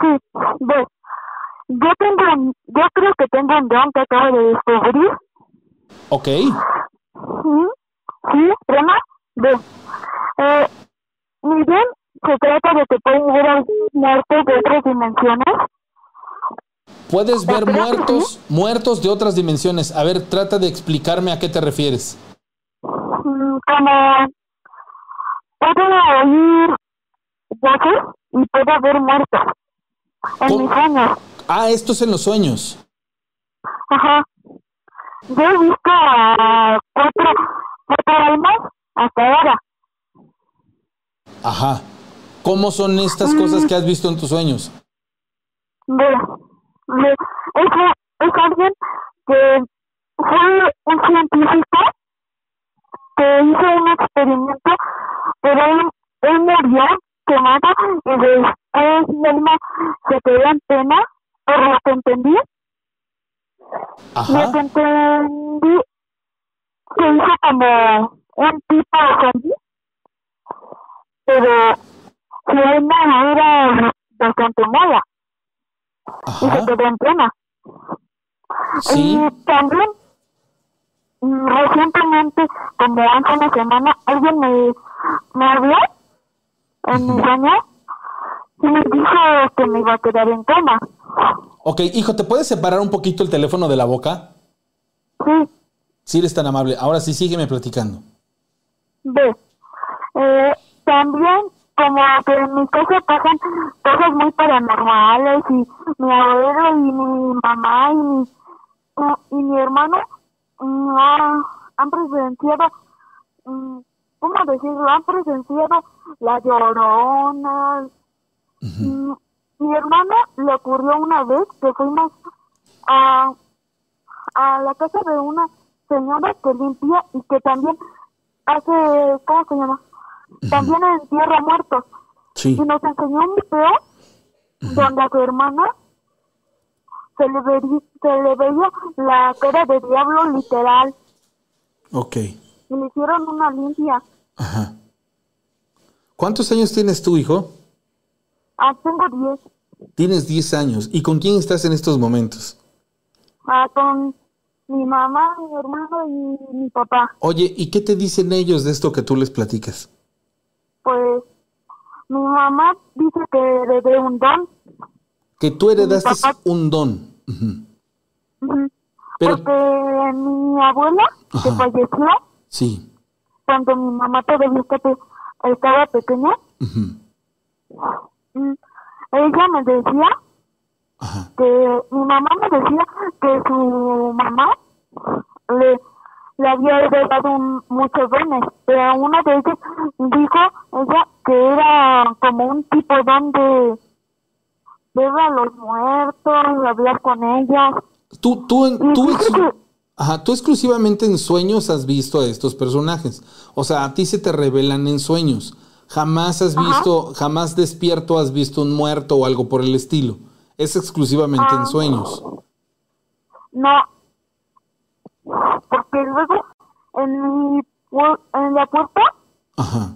Sí, ve, yo tengo, yo creo que tengo un don que acabo de descubrir, Ok. ¿sí? ¿Sí, rana? Ve, eh, mi don se trata de que pueden ver algunos muertos de otras dimensiones, Puedes ver muertos, muertos de otras dimensiones. A ver, trata de explicarme a qué te refieres. Mm, como puedo oír voces y puedo ver muertos en ¿Cómo? mis sueños. Ah, esto es en los sueños. Ajá. Yo he visto a cuatro, cuatro almas hasta ahora. Ajá. ¿Cómo son estas mm. cosas que has visto en tus sueños? Es, es alguien que fue un científico que hizo un experimento, pero él, él murió quemado y después mi alma se quedó en pena, por lo que entendí. Ajá. Lo que entendí se hizo como un tipo de zombie, pero alma era bastante mala y se quedó en. Sí. Y también, mm, recientemente, como hace una semana, alguien me, me habló en mi sueño y me dijo que me iba a quedar en coma. Ok, hijo, ¿te puedes separar un poquito el teléfono de la boca? Sí, Si eres tan amable. Ahora sí, sígueme platicando. ve. Eh, también, como que en mi casa pasan cosas muy paranormales y mi abuelo y mi mamá y mi, y mi hermano mm, han, han presenciado, mm, ¿cómo decirlo? Han presenciado la llorona. Mm, Mi hermano le ocurrió una vez que fuimos a, a la casa de una señora que limpia y que también hace, ¿cómo se llama? También entierra muertos. Sí. Y nos enseñó un video donde a su hermana se le, vería, se le veía la cara de diablo literal Ok. y le hicieron una limpia. Ajá. ¿Cuántos años tienes tú, hijo? Ah, tengo 10. Tienes 10 años. ¿Y con quién estás en estos momentos? Ah, con mi mamá, mi hermano y mi papá. Oye, ¿y qué te dicen ellos de esto que tú les platicas? Pues mi mamá dice que heredé un don. Que tú heredaste papá- un don. Ujú. Pero, Porque mi abuela, que falleció sí. cuando mi mamá todavía estaba- estaba pequeña, mm, ella me decía Ajá. que mi mamá me decía que su mamá le, le había heredado un- muchos dones, pero una de ellas dijo ella que era como un tipo don de ver a los muertos, hablar con ellos. Tú, tú, en- Y tú, ex- ajá, tú exclusivamente en sueños has visto a estos personajes. O sea, a ti se te revelan en sueños. Jamás has Ajá. visto, jamás despierto has visto un muerto o algo por el estilo. Es exclusivamente Ah. en sueños. No, porque luego en mi en la puerta Ajá,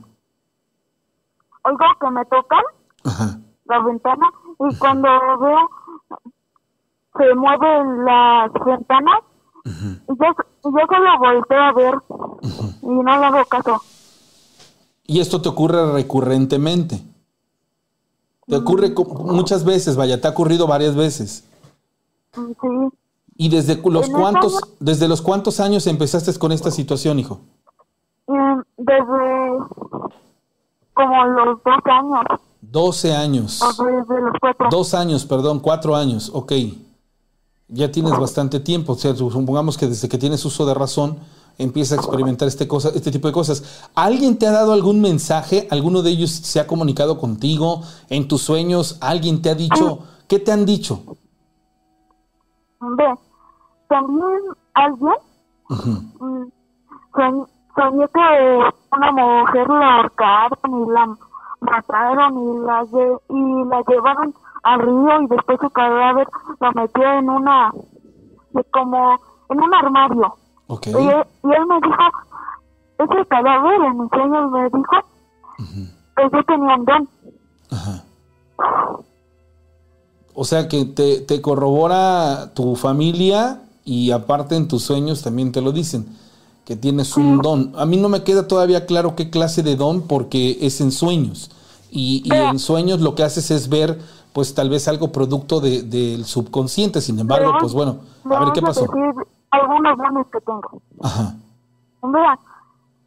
oigo que me tocan ajá. la ventana y cuando veo se mueven las ventanas y yo, yo solo volteo a ver y no le hago caso. Y esto te ocurre recurrentemente. Te ocurre muchas veces, vaya, te ha ocurrido varias veces. Sí, ¿Y desde los En cuántos, año- desde los cuántos años empezaste con esta situación, hijo? y desde como los dos años 12 años. o desde los cuatro. Dos años, perdón, cuatro años, ok. Ya tienes bastante tiempo, o sea, supongamos que desde que tienes uso de razón empieza a experimentar este, cosa, este tipo de cosas. ¿Alguien te ha dado algún mensaje? ¿Alguno de ellos se ha comunicado contigo en tus sueños? ¿Alguien te ha dicho? ¿Qué te han dicho? Ve, también alguien Ujú. mm, soñ- soñé que una mujer la ahorcaron y la mataron y la, y la llevaron al río y después su cadáver lo metió en una, como en un armario. Ok. Y, él, y él me dijo, ese cadáver en mis sueños me dijo que yo tenía un don. Ajá. O sea que te, te corrobora tu familia y aparte en tus sueños también te lo dicen, que tienes un don. A mí no me queda todavía claro qué clase de don porque es en sueños. Y, y en sueños lo que haces es ver pues tal vez algo producto de- del subconsciente. Sin embargo, pues bueno, a ver qué pasó. algunos dones que tengo. Ajá. Vean,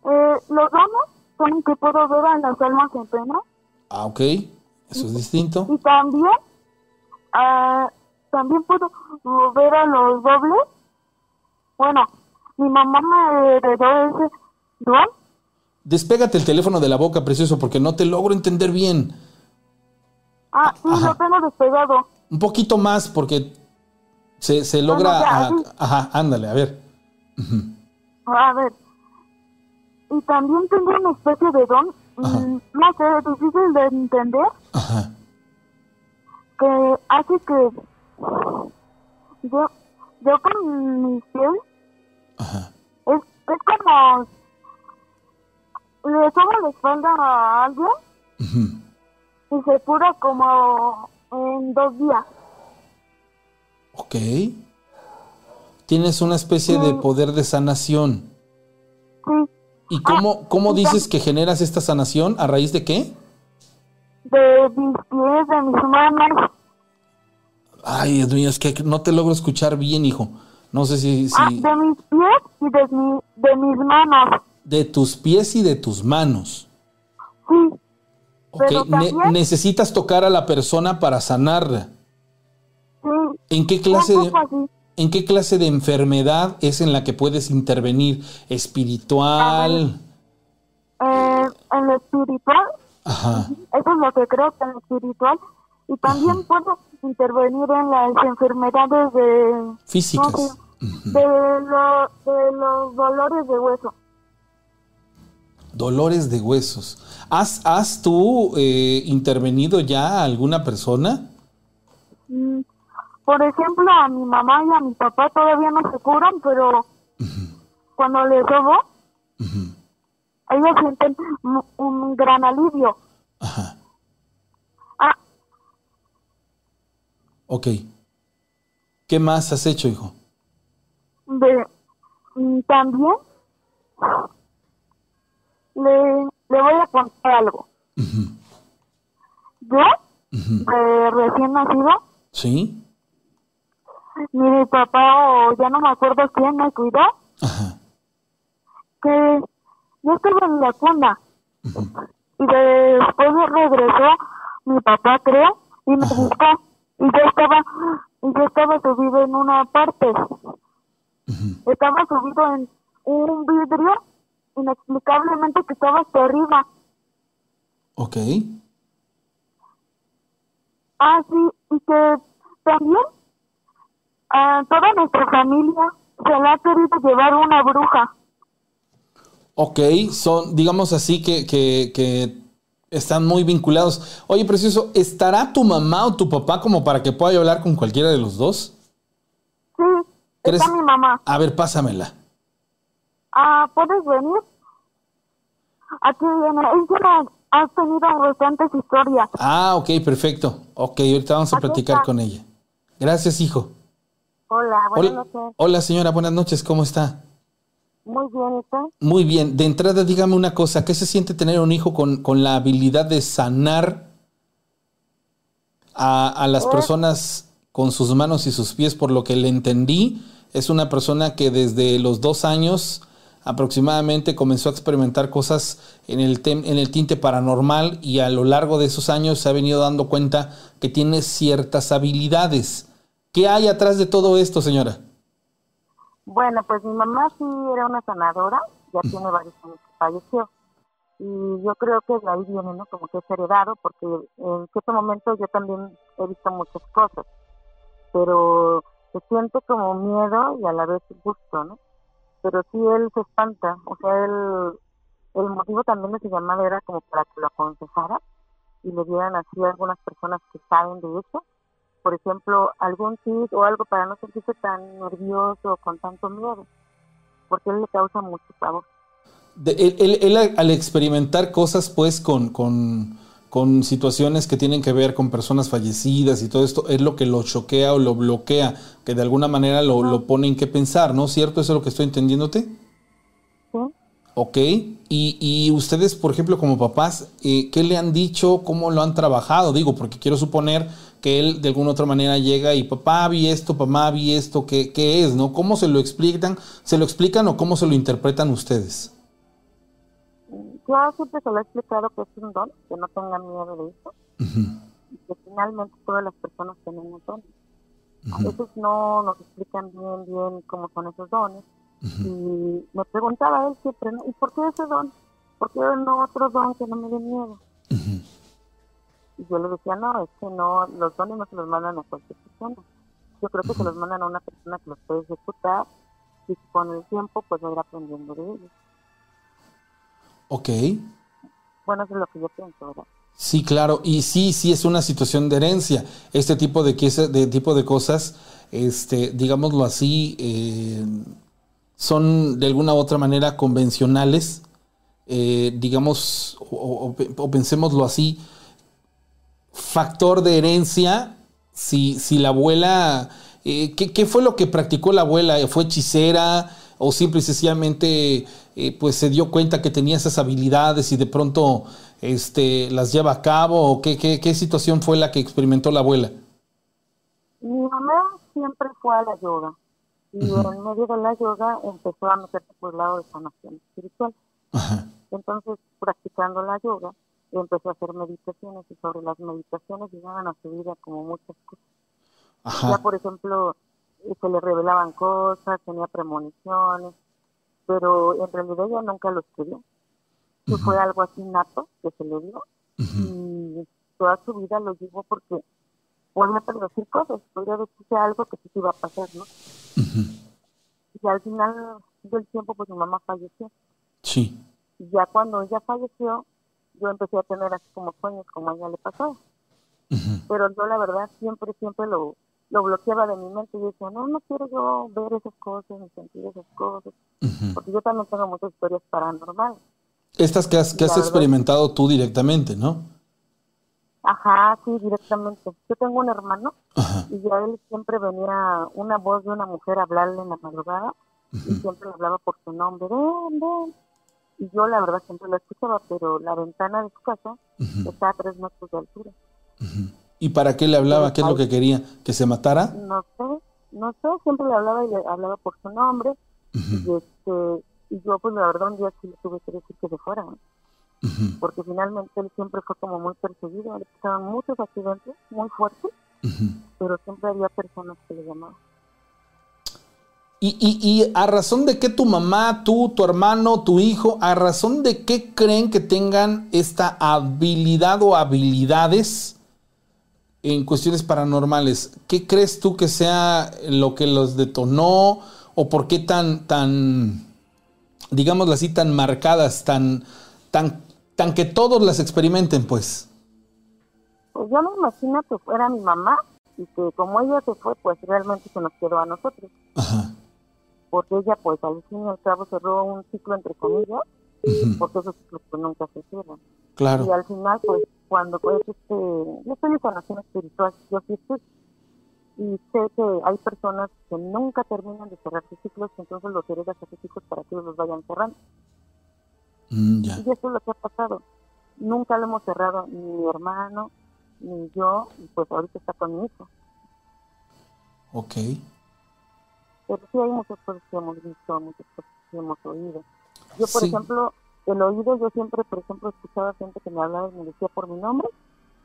eh, los dones son que puedo ver a las almas en pena Ah, ok. Eso es distinto. y también ah, también puedo ver a los dobles. Bueno, mi mamá me heredó ese don. Despégate el teléfono de la boca, precioso, porque no te logro entender bien. Ah, sí, Ajá. lo tengo despegado. Un poquito más porque se, se logra... ya, ah, ajá, ándale, a ver. A ver. Y también tengo una especie de don, mm, no sé, difícil de entender, Ajá. que hace que yo, yo con mis pies Ajá. es, es como le tomo la espalda a alguien y se cura como en dos días. Ok. Tienes una especie de Sí. poder de sanación. Sí, ¿Y cómo, cómo y dices que generas esta sanación? ¿A raíz de qué? de mis pies, de mis manos. Ay, Dios mío, es que no te logro escuchar bien, hijo. No sé si... si- Ah, de mis pies y de, mi, de mis manos. De tus pies y de tus manos. Sí, ne- necesitas tocar a la persona para sanarla. sí. ¿En qué clase de, así. en qué clase de enfermedad es en la que puedes intervenir? ¿Espiritual? Eh, en lo espiritual, Ajá. eso es lo que creo que en lo espiritual. Y también puedo intervenir en las enfermedades de... Físicas. no de, lo- de los dolores de hueso. Dolores de huesos. ¿Has, has tú eh, intervenido ya a alguna persona? Mm, Por ejemplo, a mi mamá y a mi papá todavía no se curan, pero cuando les robo, ellos sienten un, un gran alivio. Ajá. Ok. ¿Qué más has hecho, hijo? de, mm, también le, le voy a contar algo. Yo, de recién nacido, ¿Sí? mi papá o ya no me acuerdo quién me cuidó, Ajá. que yo estaba en la cuna y después regresó mi papá creo y me buscó y yo estaba y yo estaba subido en una parte. Estaba subido en un vidrio inexplicablemente que estaba hasta arriba. Ok. ah sí y que también a toda nuestra familia se le ha querido llevar una bruja. Ok, son, digamos así, que, que, que están muy vinculados. Oye, precioso, ¿estará tu mamá o tu papá como para que pueda yo hablar con cualquiera de los dos? sí ¿Crees- está mi mamá A ver, pásamela. Ah, ¿puedes venir? Aquí viene. Ella ha tenido bastantes historias. Ah, ok, perfecto. Ok, ahorita vamos a Aquí platicar está. con ella. Gracias, hijo. Hola, buenas Hola, noches. hola, señora, buenas noches, ¿cómo está? Muy bien, ¿y usted? Muy bien, de entrada dígame una cosa, ¿qué se siente tener un hijo con, con la habilidad de sanar a, a las personas con sus manos y sus pies? Por lo que le entendí, es una persona que desde los dos años aproximadamente comenzó a experimentar cosas en el, tem- en el tinte paranormal y a lo largo de esos años se ha venido dando cuenta que tiene ciertas habilidades. ¿Qué hay atrás de todo esto, señora? Bueno, pues mi mamá sí era una sanadora, ya tiene varios años que falleció. Y yo creo que de ahí viene, ¿no? Como que es heredado, porque en cierto momento yo también he visto muchas cosas, pero se siente como miedo y a la vez gusto, ¿no? Pero sí él se espanta, o sea, él, el motivo también de su llamada era como para que lo aconsejara y le dieran así a algunas personas que saben de eso por ejemplo, algún tip o algo para no sentirse tan nervioso o con tanto miedo, porque él le causa mucho pavor. De- él, él- él al experimentar cosas pues con, con, con situaciones que tienen que ver con personas fallecidas y todo esto, es lo que lo choquea o lo bloquea, que de alguna manera lo, lo pone en qué pensar, ¿no? ¿Cierto? ¿Eso es lo que estoy entendiéndote? ¿sí? Ok. Y, y ustedes, por ejemplo, como papás, eh, ¿qué le han dicho? ¿Cómo lo han trabajado? Digo, porque quiero suponer que él de alguna otra manera llega y papá vi esto, papá vi esto, ¿qué, qué es? ¿No? ¿Cómo se lo explican? ¿Se lo explican o cómo se lo interpretan ustedes? Yo siempre se lo he explicado que es un don, que no tengan miedo de eso, y que finalmente todas las personas tenemos dones. A veces no nos explican bien, bien cómo son esos dones, y me preguntaba él siempre. ¿y por qué ese don? ¿Por qué no otro don que no me dé miedo? Y yo le decía, no, es que no, los dones no se los mandan a cualquier persona. Yo creo que se los mandan a una persona que los puede ejecutar y con el tiempo pues va a ir aprendiendo de ellos. Ok. Bueno, eso es lo que yo pienso, ¿verdad? Sí, claro, y sí, sí es una situación de herencia. Este tipo de, de, tipo de cosas, este, digámoslo así, eh, son de alguna u otra manera convencionales, eh, digamos, o, pensémoslo así, factor de herencia, si, si la abuela, eh, ¿qué, fue lo que practicó la abuela? ¿Fue hechicera o simple y sencillamente pues se dio cuenta que tenía esas habilidades y de pronto este, las lleva a cabo o qué, qué, qué situación fue la que experimentó la abuela? Mi mamá siempre fue a la yoga y en medio de la yoga empezó a meterse por el lado de sanación espiritual. Entonces, practicando la yoga, empezó a hacer meditaciones y sobre las meditaciones llegaban a su vida como muchas cosas. Ya, por ejemplo, se le revelaban cosas, tenía premoniciones, pero en realidad ella nunca lo escribió que fue algo así nato que se le dio y toda su vida lo llevó porque podía predecir cosas, podría decirse algo que sí iba a pasar, ¿no? Y al final del tiempo, pues mi mamá falleció. Sí. Y ya cuando ella falleció, yo empecé a tener así como sueños, como a ella le pasó. Pero yo la verdad siempre, siempre lo, lo bloqueaba de mi mente y decía, no, no quiero yo ver esas cosas, ni sentir esas cosas, porque yo también tengo muchas historias paranormales. Estas que has, que has experimentado tú directamente, ¿no? Ajá, sí, directamente. Yo tengo un hermano y ya él siempre venía una voz de una mujer a hablarle en la madrugada y siempre le hablaba por su nombre, ven, ven. Y yo la verdad siempre lo escuchaba, pero la ventana de su casa está a tres metros de altura. ¿Y para qué le hablaba? ¿Qué es lo que quería? ¿Que se matara? No sé, no sé, siempre le hablaba y le hablaba por su nombre. Y este y yo pues la verdad un día sí le tuve que decir que se fuera, porque finalmente él siempre fue como muy perseguido, le pasaban muchos accidentes muy fuertes, pero siempre había personas que le llamaban. Y, y, y, a razón de que tu mamá, tú, tu hermano, tu hijo, a razón de qué creen que tengan esta habilidad o habilidades en cuestiones paranormales, ¿qué crees tú que sea lo que los detonó o por qué tan, tan, digámoslo así, tan marcadas, tan, tan, tan que todos las experimenten, pues? Pues yo me imagino que fuera mi mamá y que como ella se fue, pues realmente se nos quedó a nosotros. Ajá. Porque ella, pues al fin y al cabo cerró un ciclo entre comillas, porque esos ciclos pues, nunca se cierran. Claro. Y al final, pues cuando pues este, yo estoy en sanación espiritual, yo sí estoy y sé que hay personas que nunca terminan de cerrar sus ciclos, entonces los heredas a sus hijos para que ellos los vayan cerrando. Mm, y eso es lo que ha pasado. Nunca lo hemos cerrado, ni mi hermano, ni yo, y pues ahorita está con mi hijo. Ok. Pero sí hay muchas cosas que hemos visto, muchas cosas que hemos oído. Yo, por ejemplo, el oído, yo siempre, por ejemplo, escuchaba gente que me hablaba y me decía por mi nombre,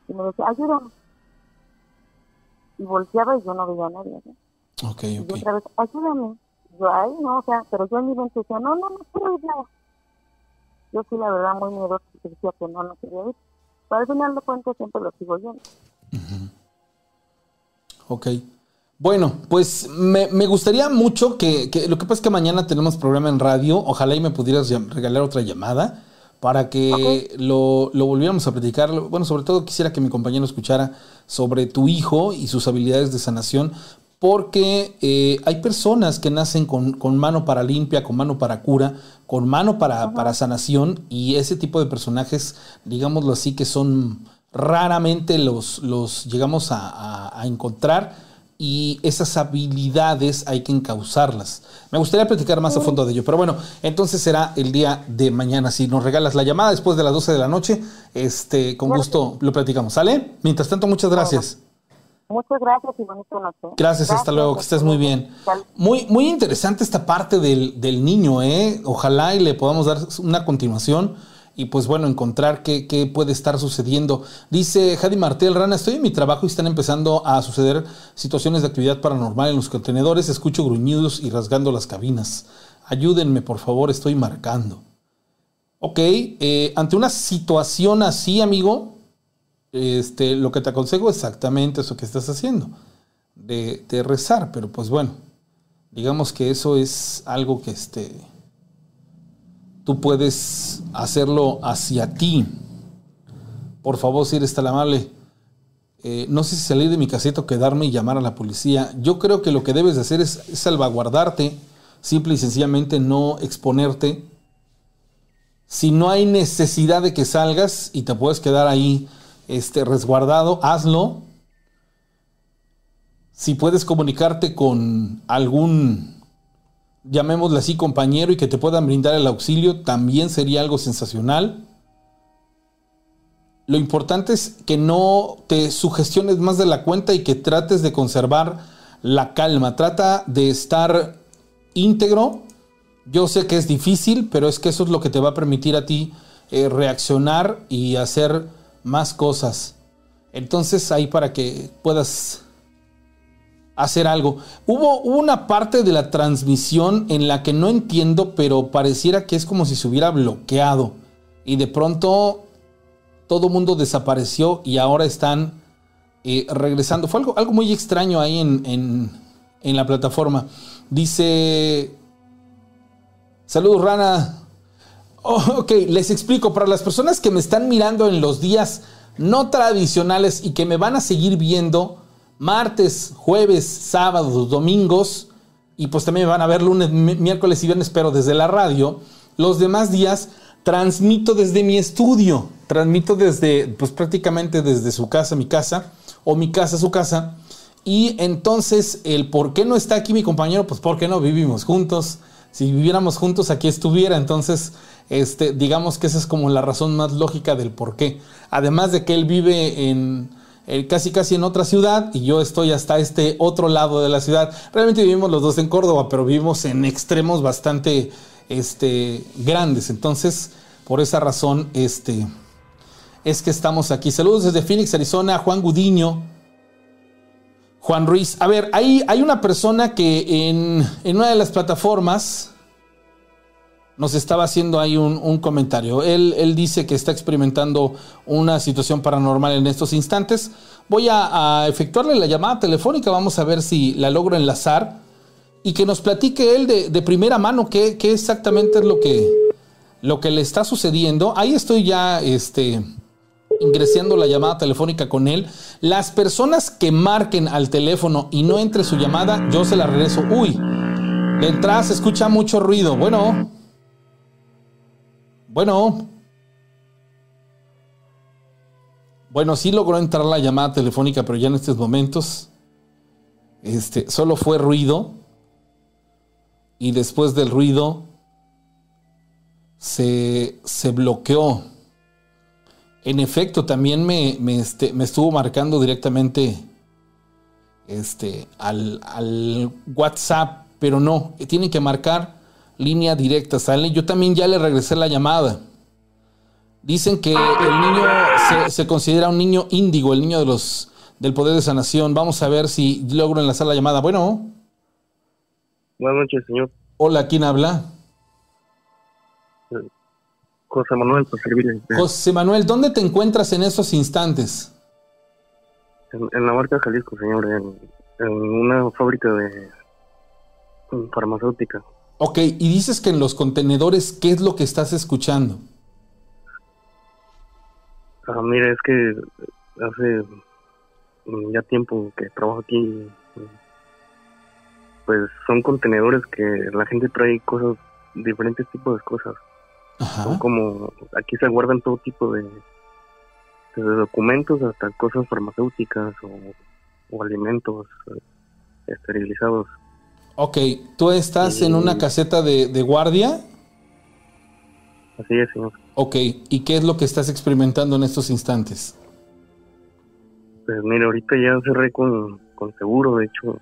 y me decía, ayúdame y volteaba y yo no veía a nadie. Ok, Y otra vez, ayúdame. Yo, ay, no, o sea, pero yo en mi mente decía, no, no, no quiero ir. Yo sí, la verdad, muy miedosa, decía que no, no quería ir. Pero al final de cuentas siempre lo sigo yendo. Ok. Bueno, pues me, me gustaría mucho que, que, lo que pasa es que mañana tenemos programa en radio, ojalá y me pudieras regalar otra llamada para que lo, lo, volviéramos a platicar. Bueno, sobre todo quisiera que mi compañero escuchara sobre tu hijo y sus habilidades de sanación, porque eh, hay personas que nacen con, con, mano para limpia, con mano para cura, con mano para, para, sanación, y ese tipo de personajes, digámoslo así, que son raramente los, los llegamos a, a encontrar y esas habilidades hay que encauzarlas. Me gustaría platicar más a fondo de ello, pero bueno, entonces será el día de mañana. Si nos regalas la llamada después de las 12 de la noche, este, con gusto lo platicamos. ¿Sale? Mientras tanto, muchas gracias. Muchas gracias y bonito noche. Gracias, hasta luego, que estés muy bien. Muy, muy interesante esta parte del, del niño, ¿eh? Ojalá y le podamos dar una continuación y pues bueno, encontrar qué, qué, puede estar sucediendo. Dice Jady Martel Rana, estoy en mi trabajo y están empezando a suceder situaciones de actividad paranormal en los contenedores, escucho gruñidos y rasgando las cabinas. Ayúdenme, por favor, estoy marcando. Ok, eh, ante una situación así, amigo, este, lo que te aconsejo exactamente eso que estás haciendo, de, de rezar, pero pues bueno, digamos que eso es algo que este tú puedes hacerlo hacia ti. por favor, si eres tan amable, eh, no sé si salir de mi caseta o quedarme y llamar a la policía. Yo creo que lo que debes de hacer es, salvaguardarte, simple y sencillamente no exponerte. Si no hay necesidad de que salgas y te puedes quedar ahí este, resguardado, hazlo. Si puedes comunicarte con algún, llamémosle así, compañero y que te puedan brindar el auxilio, también sería algo sensacional. Lo importante es que no te sugestiones más de la cuenta y que trates de conservar la calma. Trata de estar íntegro. Yo sé que es difícil, pero es que eso es lo que te va a permitir a ti eh, reaccionar y hacer más cosas. Entonces ahí para que puedas hacer algo. Hubo una parte de la transmisión en la que no entiendo, pero pareciera que es como si se hubiera bloqueado. Y de pronto todo mundo desapareció y ahora están eh, regresando. Fue algo, algo, muy extraño ahí en, la plataforma. Dice, saludos Rana. Oh, ok, les explico, para las personas que me están mirando en los días no tradicionales y que me van a seguir viendo martes, jueves, sábados, domingos, y pues también van a ver lunes, miércoles y viernes, pero desde la radio, los demás días transmito desde mi estudio transmito desde, pues prácticamente desde su casa, mi casa, o mi casa, su casa. Y entonces, el por qué no está aquí mi compañero, pues porque no vivimos juntos. Si viviéramos juntos, aquí estuviera. Entonces, este, digamos que esa es como la razón más lógica del por qué. Además de que él vive en casi casi en otra ciudad y yo estoy hasta este otro lado de la ciudad. Realmente vivimos los dos en Córdoba, pero vivimos en extremos bastante este, grandes. Entonces, por esa razón, este, es que estamos aquí. Saludos desde Phoenix, Arizona, Juan Gudiño. Juan Ruiz. A ver, hay, hay una persona que en, una de las plataformas nos estaba haciendo ahí un, comentario. Él, él, dice que está experimentando una situación paranormal en estos instantes. Voy a, efectuarle la llamada telefónica, vamos a ver si la logro enlazar y que nos platique él de, primera mano qué, qué, exactamente es lo que, lo que le está sucediendo. Ahí estoy ya este, ingresando la llamada telefónica con él. Las personas que marquen al teléfono y no entre su llamada, yo se la regreso. Uy, de escucha mucho ruido. Bueno. Bueno. Bueno, sí logró entrar la llamada telefónica, pero ya en estos momentos este, solo fue ruido. Y después del ruido se, se bloqueó en efecto, también me, este, me, estuvo marcando directamente este, al, WhatsApp, pero no, tienen que marcar línea directa, ¿sale? Yo también ya le regresé la llamada. Dicen que el niño se, considera un niño índigo, el niño de los, del poder de sanación. Vamos a ver si logro enlazar la llamada. Bueno. Buenas noches, señor. Hola, ¿quién habla? José Manuel, para servirle. José Manuel, ¿dónde te encuentras en estos instantes? En, la marca Jalisco, señor, en, una fábrica de farmacéutica. Ok, y dices que en los contenedores, ¿qué es lo que estás escuchando? Ah, mira, es que hace ya tiempo que trabajo aquí, pues son contenedores que la gente trae cosas, diferentes tipos de cosas. Son como, aquí se guardan todo tipo de, documentos hasta cosas farmacéuticas o, alimentos eh, esterilizados. Ok, ¿tú estás en una caseta de, guardia? Así es, señor. Ok, ¿y qué es lo que estás experimentando en estos instantes? Pues mira, ahorita ya cerré con, con seguro, de hecho,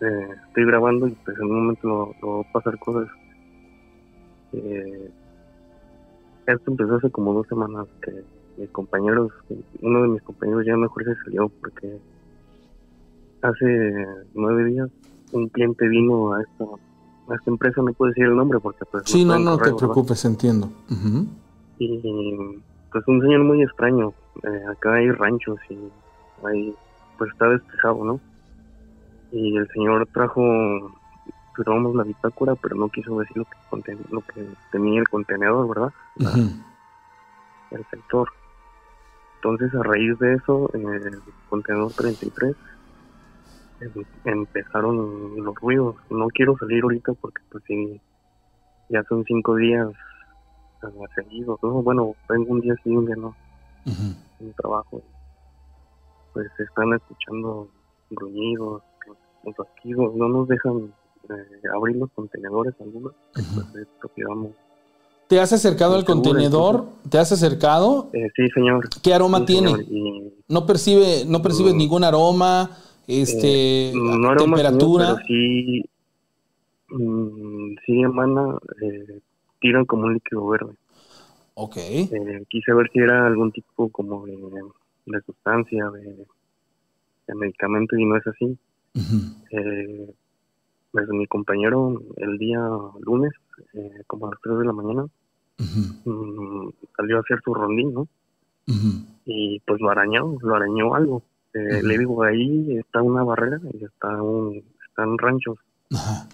eh, estoy grabando y pues en un momento no, no va a pasar cosas. Eh, esto empezó hace como dos semanas que mis compañeros, uno de mis compañeros ya mejor se salió porque hace nueve días un cliente vino a esta, a esta empresa, no puedo decir el nombre porque pues... Sí, no, no te preocupes, entiendo. Y pues un señor muy extraño, eh, acá hay ranchos y ahí pues está despejado, ¿no? Y el señor trajo firmamos la bitácora, pero no quiso decir lo que, lo que tenía el contenedor, ¿verdad? El sector. entonces a raíz de eso, en el contenedor 33 em- empezaron los ruidos. No quiero salir ahorita porque pues sí, ya son cinco días eh, seguidos. ¿no? Bueno, tengo un día sí, un día no, en trabajo. Pues están escuchando gruñidos, los rasquidos, no nos dejan eh, abrir los contenedores algunos, que, Ujú. pues es ¿Te has acercado al Seguro, contenedor? ¿Te has acercado? Eh, sí, señor. ¿Qué aroma Sí, tiene? señor, y No percibe, no percibes Mm. ningún aroma, este, no aroma, temperatura. pero sí, mm, sí emana, eh, tiran como un líquido verde. Ok. Eh, quise ver si era algún tipo como de, de sustancia, de, de medicamento y no es así. Eh, pues mi compañero el día lunes, eh, como a las 3 de la mañana, mm, salió a hacer su rondín, ¿no? Y pues lo arañó, lo arañó algo. Eh. Le digo, ahí está una barrera y está un, están ranchos. Ajá.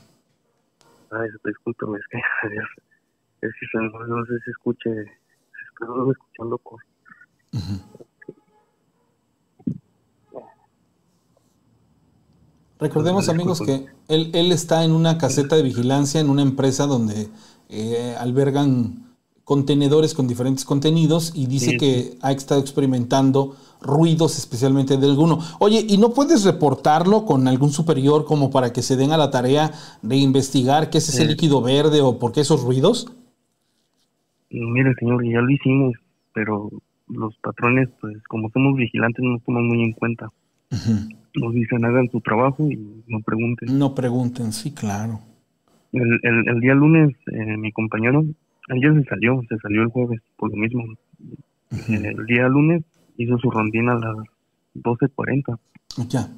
Ay, discúlpeme, es que es que se- no, no sé si escuche, si estoy escuchando cosas. Recordemos amigos que él, él está en una caseta de vigilancia en una empresa donde eh, albergan contenedores con diferentes contenidos y dice Sí, que ha estado experimentando ruidos especialmente de alguno. Oye, ¿y no puedes reportarlo con algún superior como para que se den a la tarea de investigar qué es ese Sí. líquido verde o por qué esos ruidos? Mire, señor, ya lo hicimos, pero los patrones, pues como somos vigilantes, no nos toman muy en cuenta. Nos dicen, hagan su trabajo y no pregunten. No pregunten, sí, claro. El, el, el día lunes, eh, mi compañero, ayer se salió, se salió el jueves, por lo mismo. Ujú. El día lunes hizo su rondín a las 12.40. Ya.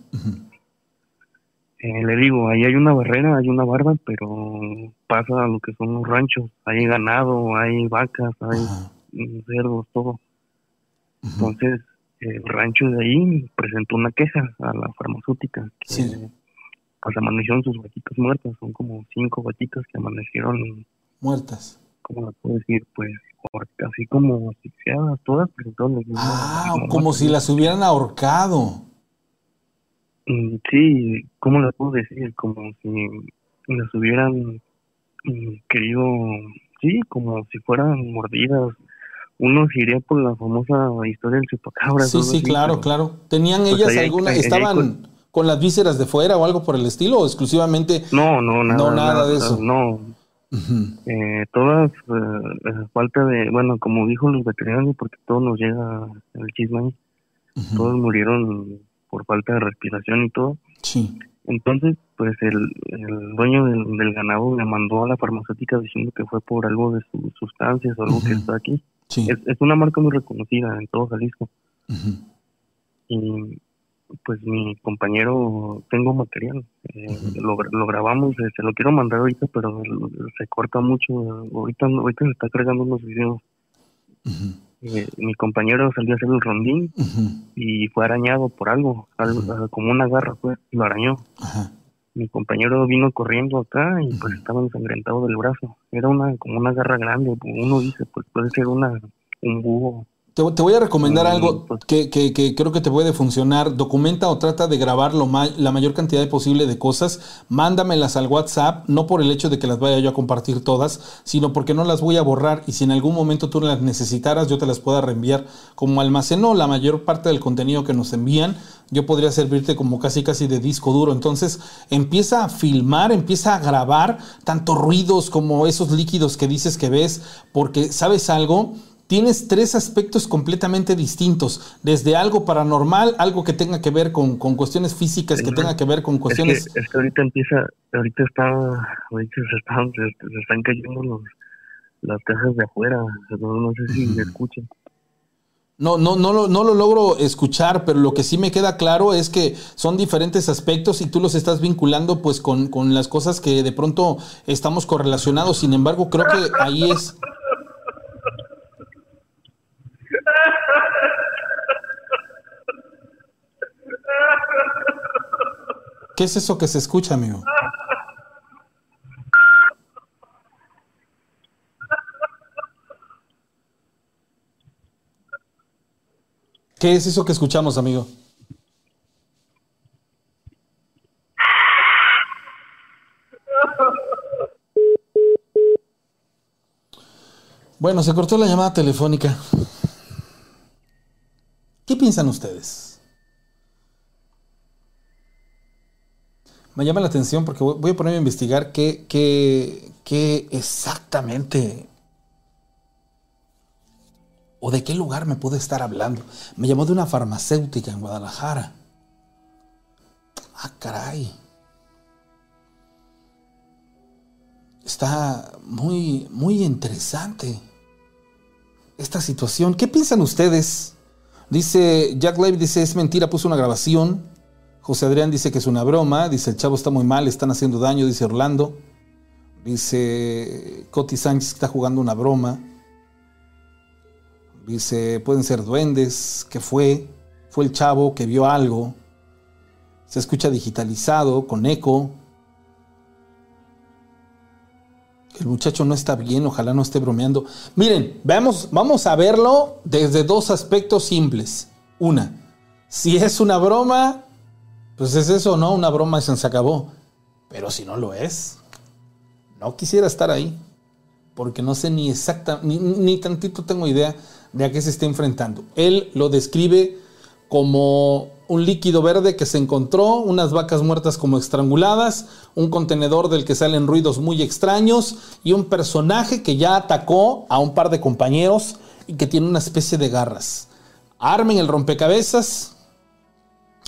Eh, le digo, ahí hay una barrera, hay una barda, pero pasa a lo que son los ranchos. Hay ganado, hay vacas, hay mm, cerdos, todo. Entonces, el rancho de ahí presentó una queja a la farmacéutica que Sí. pues amanecieron sus vaquitas muertas. Son como cinco vaquitas que amanecieron, Muertas. ¿Cómo la puedo decir? Pues así como asfixiadas todas, mismas, Ah, como si las hubieran ahorcado. Mm, Sí, ¿cómo le puedo decir? Como si las hubieran mm, querido, sí, como si fueran mordidas. Uno se iría por la famosa historia del chupacabras. Sí, sí, así, claro, claro. ¿Tenían Pues ellas hay- alguna, hay estaban con- con las vísceras de fuera o algo por el estilo o exclusivamente? No, no, nada, No, nada de eso. No, Eh, todas, eh, falta de, bueno, como dijo los veterinarios, porque todo nos llega el chisme ahí, todos murieron por falta de respiración y todo. Sí. Entonces, pues el, el dueño del, del ganado le mandó a la farmacéutica diciendo que fue por algo de sus sustancias o algo que está aquí. Sí. Es, es una marca muy reconocida en todo Jalisco. Y pues mi compañero, tengo material, eh, lo, lo grabamos, se lo quiero mandar ahorita, pero se corta mucho. Ahorita, ahorita se está cargando unos videos. Eh, mi compañero salió a hacer el rondín y fue arañado por algo, algo, como una garra, fue, lo arañó. Mi compañero vino corriendo acá y pues estaba ensangrentado del brazo. Era una como una garra grande, uno dice, pues puede ser una un búho. Te, te voy a recomendar algo pues- que, que- que creo que te puede funcionar. Documenta o trata de grabar lo ma- la mayor cantidad posible de cosas. Mándamelas al WhatsApp, no por el hecho de que las vaya yo a compartir todas, sino porque no las voy a borrar y si en algún momento tú las necesitaras, yo te las pueda reenviar. Como almacenó la mayor parte del contenido que nos envían, yo podría servirte como casi casi de disco duro. Entonces empieza a filmar, empieza a grabar tanto ruidos como esos líquidos que dices que ves, porque sabes algo, tienes tres aspectos completamente distintos, desde algo paranormal, algo que tenga que ver con, con cuestiones físicas, que tenga que ver con Es que, cuestiones... es que ahorita empieza, ahorita está, ahorita se están, se, se están cayendo los las cajas de afuera, no, no sé si me escuchan. No, no, no, lo, no lo logro escuchar, pero lo que sí me queda claro es que son diferentes aspectos y tú los estás vinculando pues con, con las cosas que de pronto estamos correlacionados. Sin embargo, creo que ahí es... ¿Qué es eso que se escucha, amigo? ¿Qué es eso que escuchamos, amigo? Bueno, se cortó la llamada telefónica. ¿Qué piensan ustedes? Me llama la atención porque voy a ponerme a investigar qué, qué, qué exactamente o de qué lugar me puede estar hablando. Me llamó de una farmacéutica en Guadalajara. Ah, caray. Está muy, muy interesante esta situación. ¿Qué piensan ustedes? Dice Jack Levy, dice, es mentira, puso una grabación. José Adrián dice que es una broma. Dice, el chavo está muy mal, están haciendo daño, dice Orlando. Dice, Coti Sánchez está jugando una broma. Dice, pueden ser duendes. ¿Qué fue? Fue el chavo que vio algo. Se escucha digitalizado, con eco. El muchacho no está bien, ojalá no esté bromeando. Miren, vamos a verlo desde dos aspectos simples. Una, si es una broma, pues es eso, ¿no? Una broma y se acabó. Pero si no lo es, no quisiera estar ahí. Porque no sé ni exacta, ni, ni tantito tengo idea de a qué se está enfrentando. Él lo describe como un líquido verde que se encontró, unas vacas muertas como estranguladas, un contenedor del que salen ruidos muy extraños y un personaje que ya atacó a un par de compañeros y que tiene una especie de garras. Armen el rompecabezas.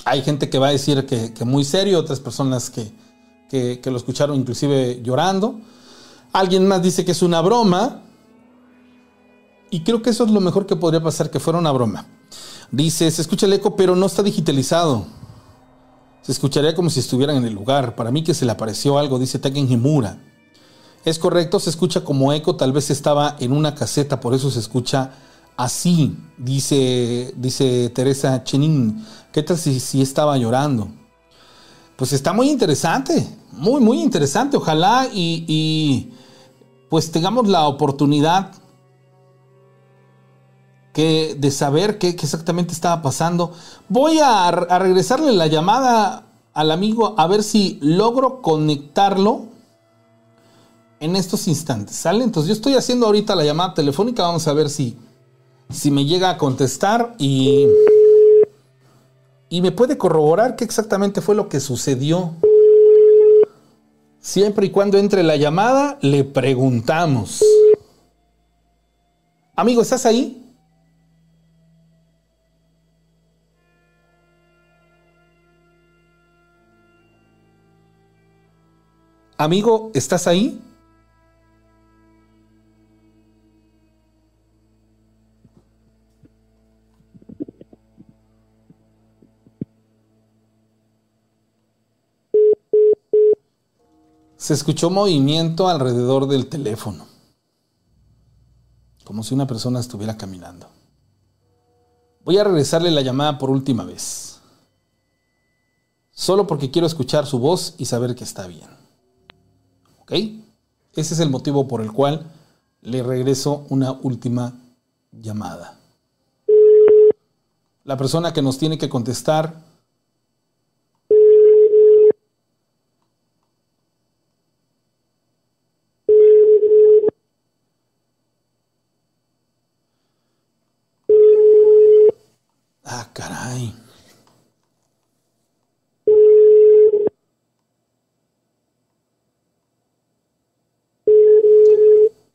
Hay gente que va a decir que, muy serio, otras personas que, que lo escucharon inclusive llorando. Alguien más dice que es una broma. Y creo que eso es lo mejor que podría pasar, que fuera una broma. Dice, se escucha el eco, pero no está digitalizado. Se escucharía como si estuvieran en el lugar. Para mí que se le apareció algo, dice Taken Himura. Es correcto, se escucha como eco, tal vez estaba en una caseta, por eso se escucha así, dice, dice Teresa Chenin. ¿Qué tal si, si estaba llorando? Pues está muy interesante, muy, muy interesante. Ojalá y, y pues tengamos la oportunidad de saber qué, exactamente estaba pasando. Voy a, a, regresarle la llamada al amigo a ver si logro conectarlo en estos instantes. ¿Sale? Entonces yo estoy haciendo ahorita la llamada telefónica. Vamos a ver si, si me llega a contestar y, y me puede corroborar qué exactamente fue lo que sucedió. Siempre y cuando entre la llamada, le preguntamos. Amigo, ¿estás ahí? Amigo, ¿estás ahí? Se escuchó movimiento alrededor del teléfono, como si una persona estuviera caminando. Voy a regresarle la llamada por última vez, solo porque quiero escuchar su voz y saber que está bien. Ese es el motivo por el cual le regreso una última llamada. La persona que nos tiene que contestar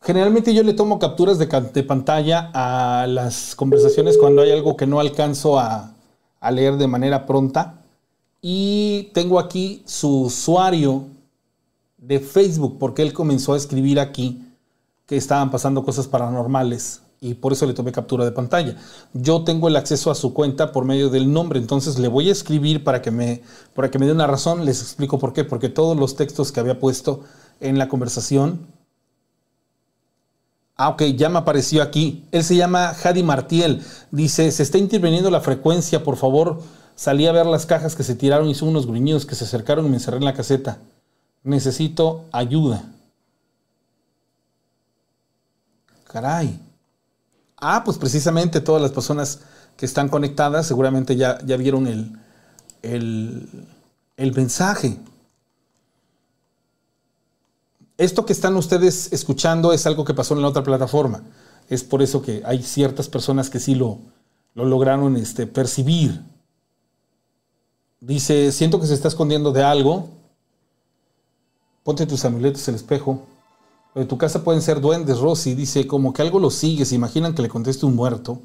Generalmente yo le tomo capturas de, pantalla a las conversaciones cuando hay algo que no alcanzo a, leer de manera pronta. Y tengo aquí su usuario de Facebook, porque él comenzó a escribir aquí que estaban pasando cosas paranormales y por eso le tomé captura de pantalla. Yo tengo el acceso a su cuenta por medio del nombre, entonces le voy a escribir para que me, para que me dé una razón. Les explico por qué, porque todos los textos que había puesto en la conversación Ah, ok, ya me apareció aquí. Él se llama Jadi Martiel. Dice, se está interviniendo la frecuencia, por favor. Salí a ver las cajas que se tiraron, hizo unos gruñidos que se acercaron y me encerré en la caseta. Necesito ayuda. Caray. Ah, pues precisamente todas las personas que están conectadas seguramente ya, ya vieron el, el, el mensaje. Esto que están ustedes escuchando es algo que pasó en la otra plataforma. Es por eso que hay ciertas personas que sí lo, lo lograron este, percibir. Dice, siento que se está escondiendo de algo. Ponte tus amuletos en el espejo. De tu casa pueden ser duendes, Rosy. Dice, como que algo lo sigue. Se imaginan que le conteste un muerto.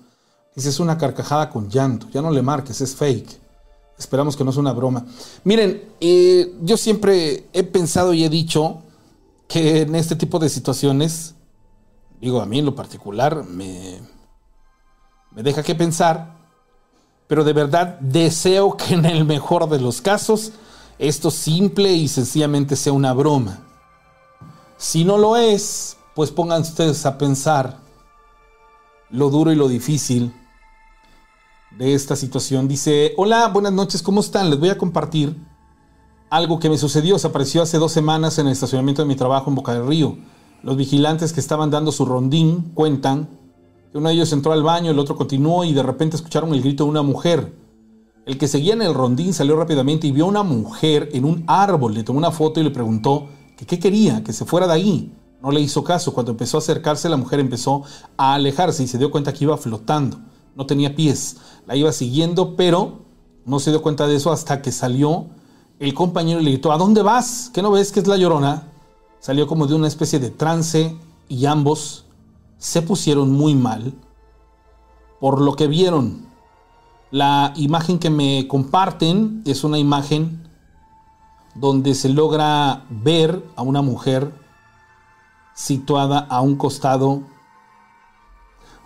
Dice, es una carcajada con llanto. Ya no le marques, es fake. Esperamos que no sea una broma. Miren, eh, yo siempre he pensado y he dicho que en este tipo de situaciones, digo, a mí en lo particular, me, me deja que pensar, pero de verdad deseo que en el mejor de los casos esto simple y sencillamente sea una broma. Si no lo es, pues pongan ustedes a pensar lo duro y lo difícil de esta situación. Dice, hola, buenas noches, ¿cómo están? Les voy a compartir algo que me sucedió. Se apareció hace dos semanas en el estacionamiento de mi trabajo en Boca del Río. Los vigilantes que estaban dando su rondín cuentan que uno de ellos entró al baño, el otro continuó y de repente escucharon el grito de una mujer. El que seguía en el rondín salió rápidamente y vio a una mujer en un árbol, le tomó una foto y le preguntó que qué quería, que se fuera de ahí. No le hizo caso. Cuando empezó a acercarse, la mujer empezó a alejarse y se dio cuenta que iba flotando. No tenía pies. La iba siguiendo, pero no se dio cuenta de eso hasta que salió el compañero y le gritó, ¿a dónde vas? ¿Qué no ves que es la llorona? Salió como de una especie de trance y ambos se pusieron muy mal por lo que vieron. La imagen que me comparten es una imagen donde se logra ver a una mujer situada a un costado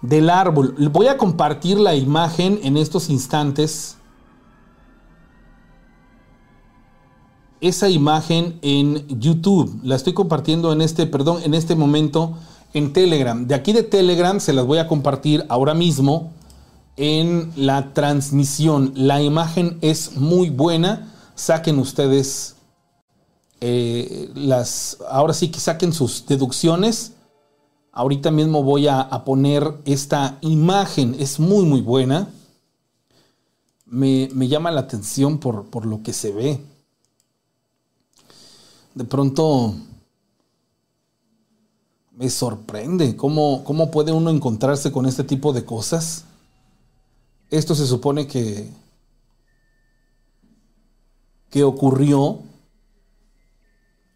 del árbol. Voy a compartir la imagen en estos instantes. Esa imagen en YouTube. La estoy compartiendo en este, perdón, en este momento en Telegram. De aquí de Telegram se las voy a compartir ahora mismo en la transmisión. La imagen es muy buena. Saquen ustedes eh, las. Ahora sí que saquen sus deducciones. Ahorita mismo voy a, poner esta imagen. Es muy, muy buena. Me, llama la atención por, por lo que se ve. De pronto me sorprende cómo, cómo puede uno encontrarse con este tipo de cosas. Esto se supone que, que ocurrió.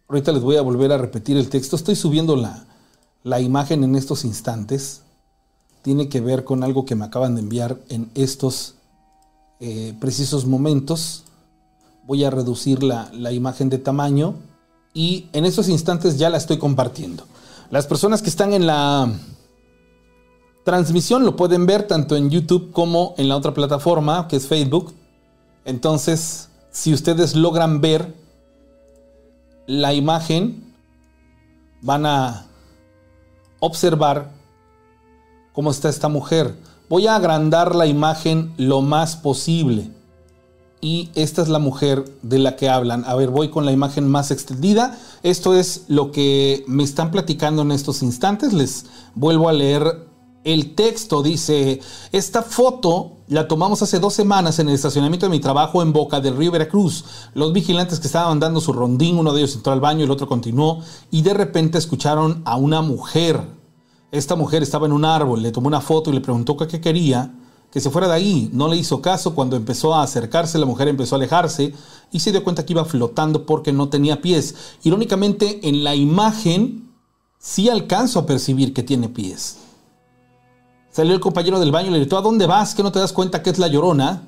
Ahorita les voy a volver a repetir el texto. Estoy subiendo la, la imagen en estos instantes. Tiene que ver con algo que me acaban de enviar en estos eh, precisos momentos. Voy a reducir la, la imagen de tamaño y en estos instantes ya la estoy compartiendo. Las personas que están en la transmisión lo pueden ver tanto en YouTube como en la otra plataforma que es Facebook. Entonces, si ustedes logran ver la imagen, van a observar cómo está esta mujer. Voy a agrandar la imagen lo más posible y esta es la mujer de la que hablan. A ver, voy con la imagen más extendida. Esto es lo que me están platicando en estos instantes. Les vuelvo a leer el texto. Dice, esta foto la tomamos hace dos semanas en el estacionamiento de mi trabajo en Boca del Río Veracruz. Los vigilantes que estaban dando su rondín, uno de ellos entró al baño, el otro continuó y de repente escucharon a una mujer. Esta mujer estaba en un árbol, le tomó una foto y le preguntó qué quería que se fuera de ahí. No le hizo caso. Cuando empezó a acercarse, la mujer empezó a alejarse y se dio cuenta que iba flotando porque no tenía pies. Irónicamente, en la imagen sí alcanzo a percibir que tiene pies. Salió el compañero del baño y le gritó, ¿a dónde vas? ¿Que no te das cuenta que es la llorona?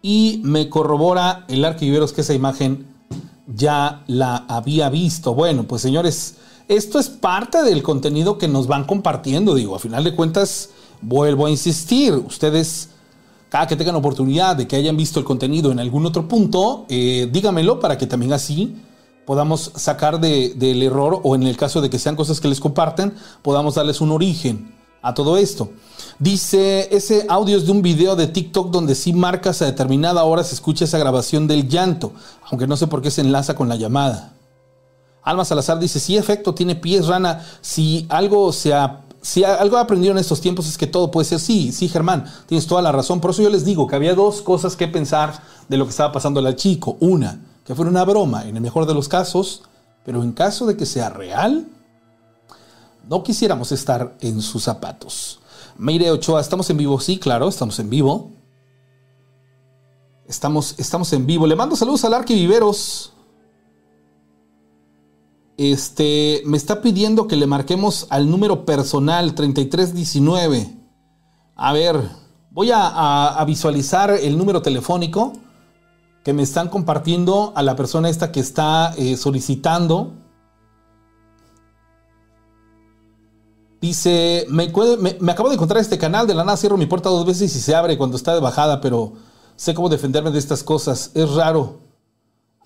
Y me corrobora el arquiveros que esa imagen ya la había visto. Bueno, pues señores, esto es parte del contenido que nos van compartiendo. Digo, a final de cuentas, Vuelvo a insistir, ustedes cada que tengan oportunidad de que hayan visto el contenido en algún otro punto, eh, dígamelo para que también así podamos sacar del error o en el caso de que sean cosas que les comparten, podamos darles un origen a todo esto. Dice, ese audio es de un video de TikTok donde si marcas a determinada hora se escucha esa grabación del llanto, aunque no sé por qué se enlaza con la llamada. Alma Salazar dice, sí, efecto, tiene pies rana. Si algo se, si algo he aprendido en estos tiempos es que todo puede ser sí, sí, Germán, tienes toda la razón. Por eso yo les digo que había dos cosas que pensar de lo que estaba pasando al chico. Una, que fuera una broma, en el mejor de los casos, pero en caso de que sea real, no quisiéramos estar en sus zapatos. Meire Ochoa, ¿estamos en vivo? Sí, claro, estamos en vivo. Estamos, estamos en vivo. Le mando saludos al Arqui Viveros. Este, me está pidiendo que le marquemos al número personal 3319. A ver, voy a, visualizar el número telefónico que me están compartiendo a la persona esta que está eh, solicitando. Dice, me, me, acabo de encontrar este canal, de la nada cierro mi puerta dos veces y se abre cuando está de bajada, pero sé cómo defenderme de estas cosas. Es raro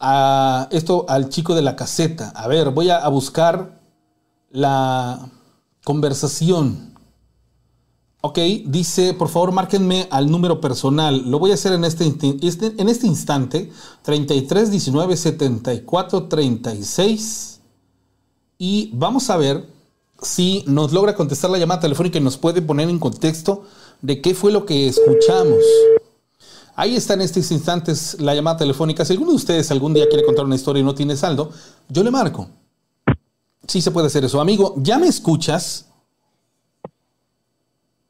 a esto al chico de la caseta. A ver, voy a, buscar la conversación. Ok, dice, por favor, márquenme al número personal. Lo voy a hacer en este, este en este instante. 33 19 74 36. Y vamos a ver si nos logra contestar la llamada telefónica y nos puede poner en contexto de qué fue lo que escuchamos. Ahí está en estos instantes la llamada telefónica. Si alguno de ustedes algún día quiere contar una historia y no tiene saldo, yo le marco. Sí se puede hacer eso. Amigo, ¿ya me escuchas?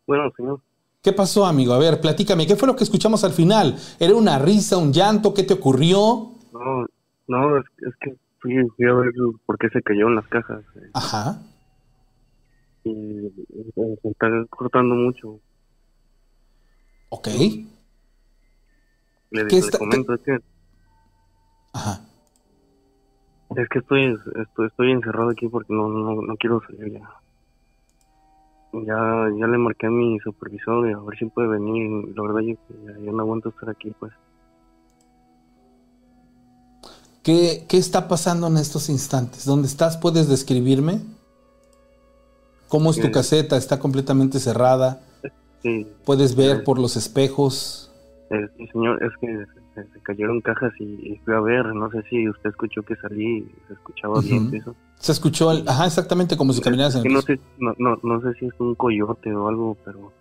Bueno, señor. ¿Qué pasó, amigo? A ver, platícame, ¿qué fue lo que escuchamos al final? ¿Era una risa, un llanto? ¿Qué te ocurrió? No, no, es, que fui, a ver por qué se cayó en las cajas. Eh. Ajá. Y, se está cortando mucho. Ok. Le, le comento, es que... Ajá. Es que estoy, estoy, estoy encerrado aquí porque no, no, no quiero salir ya. Ya, ya le marqué a mi supervisor a ver si puede venir. La verdad, yo, ya, no aguanto estar aquí, pues. ¿Qué, ¿Qué está pasando en estos instantes? ¿Dónde estás? ¿Puedes describirme? ¿Cómo es tu caseta? ¿Está completamente cerrada? Sí. ¿Puedes ver por los espejos? Eh, sí, señor, es que se, cayeron cajas y, fui a ver, no sé si usted escuchó que salí, se escuchaba bien eso. Se escuchó, ajá, exactamente como si caminaras en el no sé, no, no, sé si es un coyote o algo, pero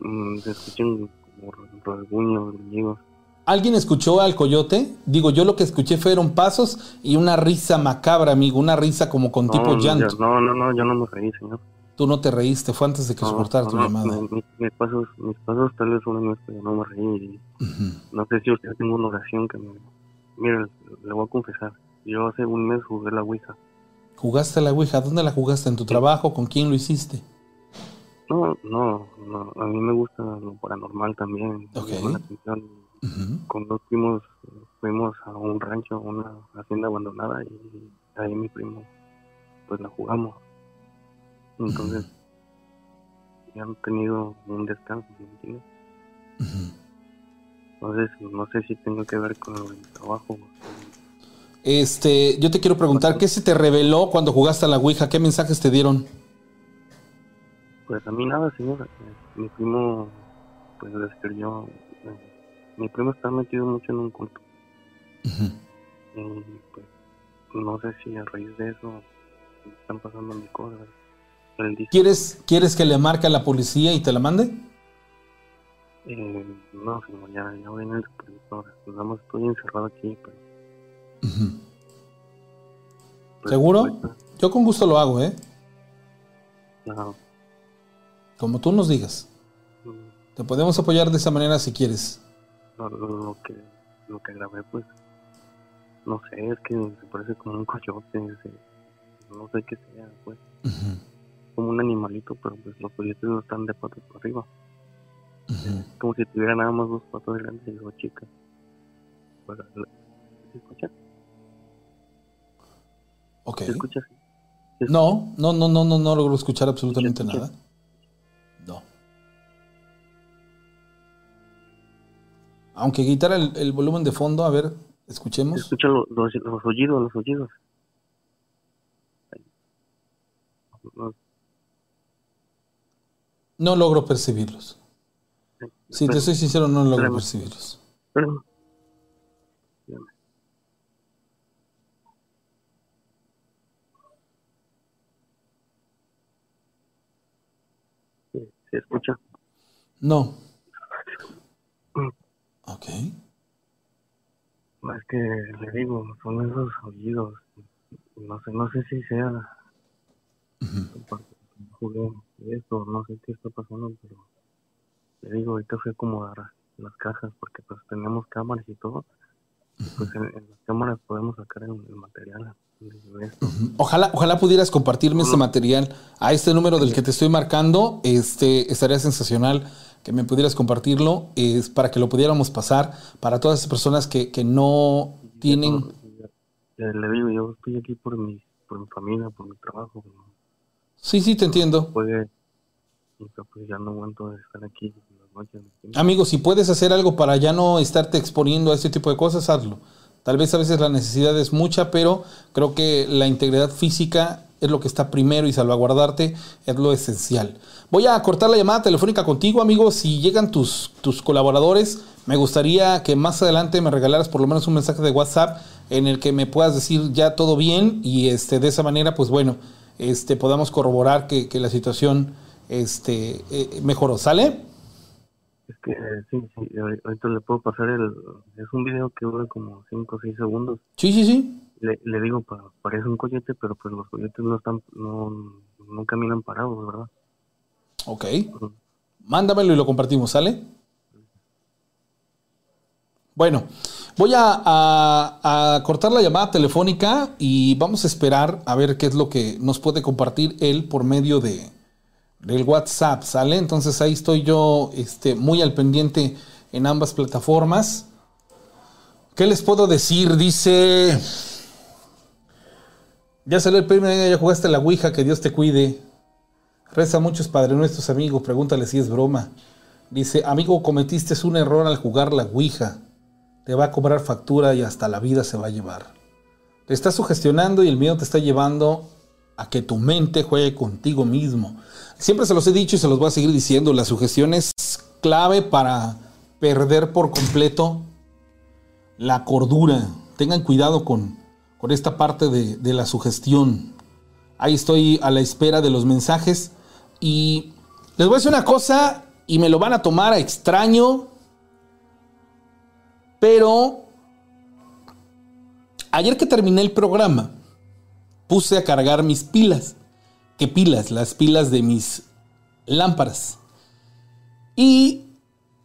mm, se escuchan como rasguños, gruñidos. ¿Alguien escuchó al coyote? Digo, yo lo que escuché fueron pasos y una risa macabra, amigo, una risa como con tipo llanto. no, no, no, yo no me reí, señor. Tú no te reíste, fue antes de que no, tu llamada. mis, pasos, mis pasos tal vez una vez, pero no me reí. No sé si usted tengo una oración que me... Mira, le voy a confesar. Yo hace un mes jugué la Ouija. ¿Jugaste la Ouija? ¿Dónde la jugaste? ¿En tu trabajo? ¿Con quién lo hiciste? No, no, no. A mí me gusta lo paranormal también. Okay. Con dos primos fuimos a un rancho, una hacienda abandonada y ahí mi primo, pues la jugamos. Entonces, ya han tenido un descanso, ¿me entiendes? Entonces, no sé si tengo que ver con el trabajo. Este, yo te quiero preguntar, ¿qué se te reveló cuando jugaste a la Ouija? ¿Qué mensajes te dieron? Pues a mí nada, señora. Mi primo, pues le escribió. Eh, mi primo está metido mucho en un culto. Y pues, no sé si a raíz de eso están pasando mis cosas. ¿Quieres, ¿Quieres que le marque a la policía y te la mande? Eh, no, señor, ya, ya voy en el supervisor. Nada más estoy encerrado aquí. Pero... Pues, ¿Seguro? Pues, Yo con gusto lo hago, ¿eh? No. Como tú nos digas. Mm. Te podemos apoyar de esa manera si quieres. No, lo, que, lo que grabé, pues, no sé, es que se parece como un coyote, no sé qué sea, pues como un animalito, pero pues los coyotes no están de patas por arriba. Como si tuviera nada más dos patas grandes y dos chicas. ¿Se escucha? Ok. ¿Se escucha No, no, no, no, no, no logro escuchar absolutamente nada. No. Aunque quitar el, el, volumen de fondo, a ver, escuchemos. Escucha los, los, los oídos, los oídos. No logro percibirlos. Si te soy sincero, no logro percibirlos. ¿Se escucha? No. Ok. Es que le digo, son esos oídos. No sé, no sé si sea jugué esto, no sé qué está pasando, pero le digo, ahorita fui a acomodar las cajas porque pues tenemos cámaras y todo. Pues en, en las cámaras podemos sacar el, el material. Ojalá, ojalá pudieras compartirme este material a este número del que te estoy marcando. Este estaría sensacional que me pudieras compartirlo, es para que lo pudiéramos pasar para todas esas personas que, que no tienen. Le digo, yo estoy aquí por mi, por mi familia, por mi trabajo. ¿no? Sí, sí, te entiendo. Puede, y pues ya no aguanto de estar aquí. Amigo, si puedes hacer algo para ya no estarte exponiendo a este tipo de cosas, hazlo. Tal vez a veces la necesidad es mucha, pero creo que la integridad física es lo que está primero y salvaguardarte es lo esencial. Voy a cortar la llamada telefónica contigo, amigo. Si llegan tus, tus colaboradores, me gustaría que más adelante me regalaras por lo menos un mensaje de WhatsApp en el que me puedas decir ya todo bien y este, de esa manera, pues bueno, este, podamos corroborar que, que la situación este, eh, mejoró. ¿Sale? Es que eh, sí, sí, ahor- ahorita le puedo pasar el... Es un video que dura como 5 o 6 segundos. Sí, sí, sí. Le, le digo, pa- parece un coyote, pero pues los coyotes no están, no, no caminan parados, ¿verdad? Ok. Mándamelo y lo compartimos, ¿sale? Bueno, voy a, cortar la llamada telefónica y vamos a esperar a ver qué es lo que nos puede compartir él por medio de del WhatsApp, ¿sale? Entonces ahí estoy yo este, muy al pendiente en ambas plataformas. ¿Qué les puedo decir? Dice... Ya salió el premio, ya jugaste la Ouija, que Dios te cuide. Reza muchos Padre Nuestros amigos, pregúntale si es broma. Dice, amigo, cometiste un error al jugar la Ouija. Te va a cobrar factura y hasta la vida se va a llevar. Te estás sugestionando y el miedo te está llevando a que tu mente juegue contigo mismo. Siempre se los he dicho y se los voy a seguir diciendo, la sugestión es clave para perder por completo la cordura. Tengan cuidado con, con esta parte de, de la sugestión. Ahí estoy a la espera de los mensajes. Y les voy a decir una cosa y me lo van a tomar a extraño. Pero ayer que terminé el programa, puse a cargar mis pilas. ¿Qué pilas? Las pilas de mis lámparas. Y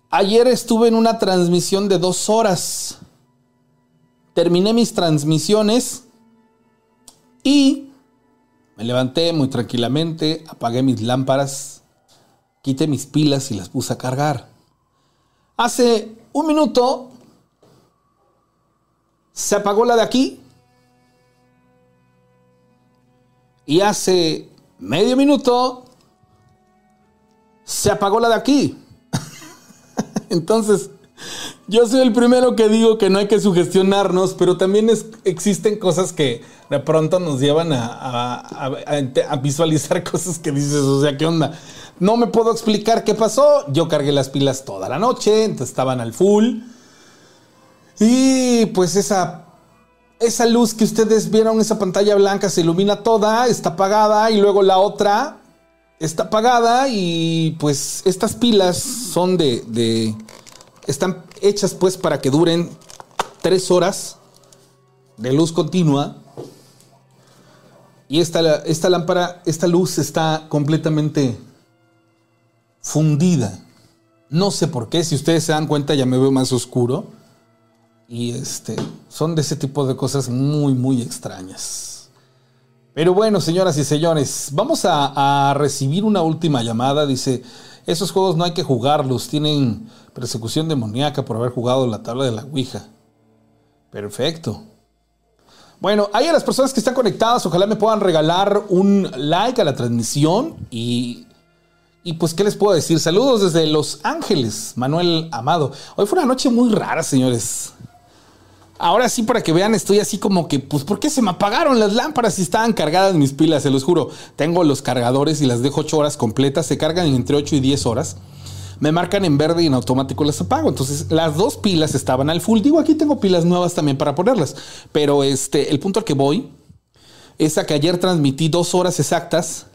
ayer estuve en una transmisión de dos horas. Terminé mis transmisiones y me levanté muy tranquilamente, apagué mis lámparas, quité mis pilas y las puse a cargar. Hace un minuto se apagó la de aquí. Y hace medio minuto se apagó la de aquí. Entonces, yo soy el primero que digo que no hay que sugestionarnos, pero también es- existen cosas que de pronto nos llevan a, a- visualizar cosas que dices, o sea, ¿qué onda? No me puedo explicar qué pasó. Yo cargué las pilas toda la noche, estaban al full. Y pues esa, esa luz que ustedes vieron, esa pantalla blanca se ilumina toda, está apagada y luego la otra está apagada y pues estas pilas son de, de- están hechas pues para que duren tres horas de luz continua y esta, esta lámpara, esta luz está completamente fundida. No sé por qué, si ustedes se dan cuenta ya me veo más oscuro. Y este, son de ese tipo de cosas muy, muy extrañas. Pero bueno, señoras y señores, vamos a, recibir una última llamada. Dice, esos juegos no hay que jugarlos, tienen persecución demoníaca por haber jugado la tabla de la Ouija. Perfecto. Bueno, ahí a las personas que están conectadas, ojalá me puedan regalar un like a la transmisión y y pues, ¿qué les puedo decir? Saludos desde Los Ángeles, Manuel Amado. Hoy fue una noche muy rara, señores. Ahora sí, para que vean, estoy así como que, pues, ¿por qué se me apagaron las lámparas si estaban cargadas mis pilas? Se los juro. Tengo los cargadores y las dejo 8 horas completas. Se cargan entre 8 y 10 horas. Me marcan en verde y en automático las apago. Entonces, las dos pilas estaban al full. Digo, aquí tengo pilas nuevas también para ponerlas. Pero este, el punto al que voy es a que ayer transmití dos horas exactas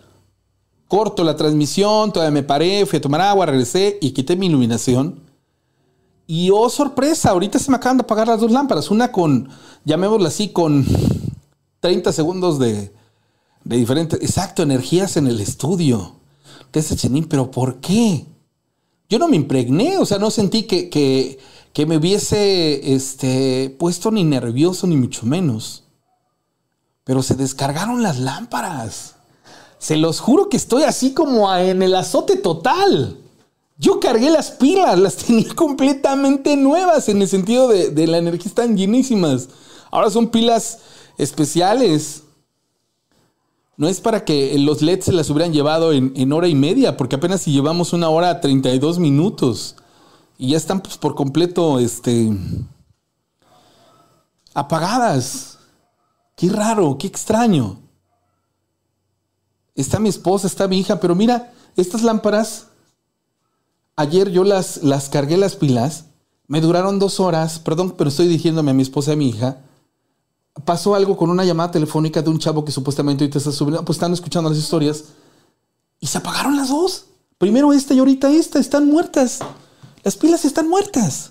Corto la transmisión, todavía me paré, fui a tomar agua, regresé y quité mi iluminación. Y oh, sorpresa, ahorita se me acaban de apagar las dos lámparas. Una con, llamémosla así, con 30 segundos de, de diferentes, exacto, energías en el estudio. Entonces, Chenín, pero ¿por qué? Yo no me impregné, o sea, no sentí que, que, que me hubiese este, puesto ni nervioso, ni mucho menos. Pero se descargaron las lámparas. Se los juro que estoy así como en el azote total. Yo cargué las pilas, las tenía completamente nuevas en el sentido de, de la energía, están llenísimas. Ahora son pilas especiales. No es para que los LEDs se las hubieran llevado en, en hora y media, porque apenas si llevamos una hora 32 minutos. Y ya están pues, por completo este, apagadas. Qué raro, qué extraño. Está mi esposa, está mi hija, pero mira, estas lámparas, ayer yo las, las cargué las pilas, me duraron dos horas, perdón, pero estoy diciéndome a mi esposa y a mi hija, pasó algo con una llamada telefónica de un chavo que supuestamente ahorita está subiendo, pues están escuchando las historias, y se apagaron las dos. Primero esta y ahorita esta, están muertas. Las pilas están muertas.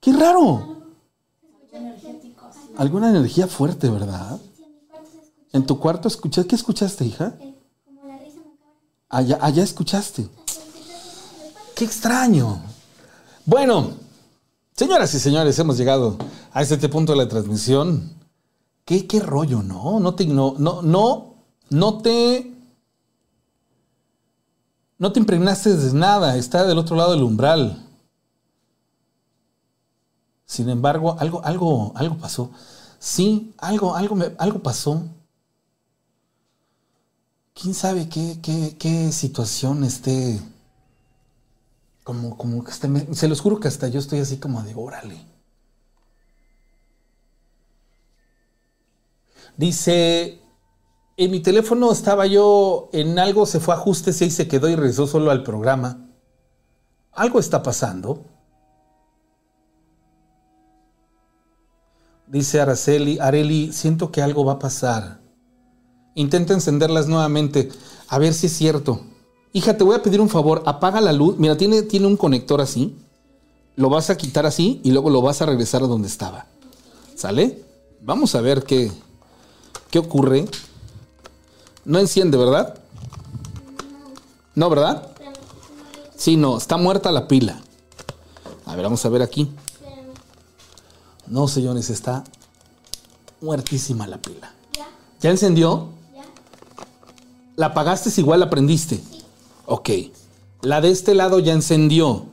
Qué raro. Alguna energía fuerte, ¿verdad? En tu cuarto escuchaste, ¿qué escuchaste, hija? Allá, allá escuchaste. Qué extraño. Bueno, señoras y señores, hemos llegado a este punto de la transmisión. ¿Qué, qué rollo, no? No te, no, no, no, no te, no te impregnaste de nada. Está del otro lado del umbral. Sin embargo, algo, algo, algo pasó. Sí, algo, algo, algo pasó. ¿Quién sabe qué, qué, qué situación esté? Como, como que se los juro que hasta yo estoy así como de órale. Dice, en mi teléfono estaba yo en algo, se fue a ajustes y ahí se quedó y regresó solo al programa. Algo está pasando. Dice Araceli, Areli, siento que algo va a pasar. Intenta encenderlas nuevamente, a ver si es cierto. Hija, te voy a pedir un favor, apaga la luz. Mira, tiene, tiene un conector así. Lo vas a quitar así y luego lo vas a regresar a donde estaba. ¿Sale? Vamos a ver qué, qué ocurre. No enciende, ¿verdad? No, ¿verdad? Sí, no, está muerta la pila. A ver, vamos a ver aquí. No, señores, está muertísima la pila. ¿Ya encendió? ¿La apagaste igual la prendiste? Ok. La de este lado ya encendió.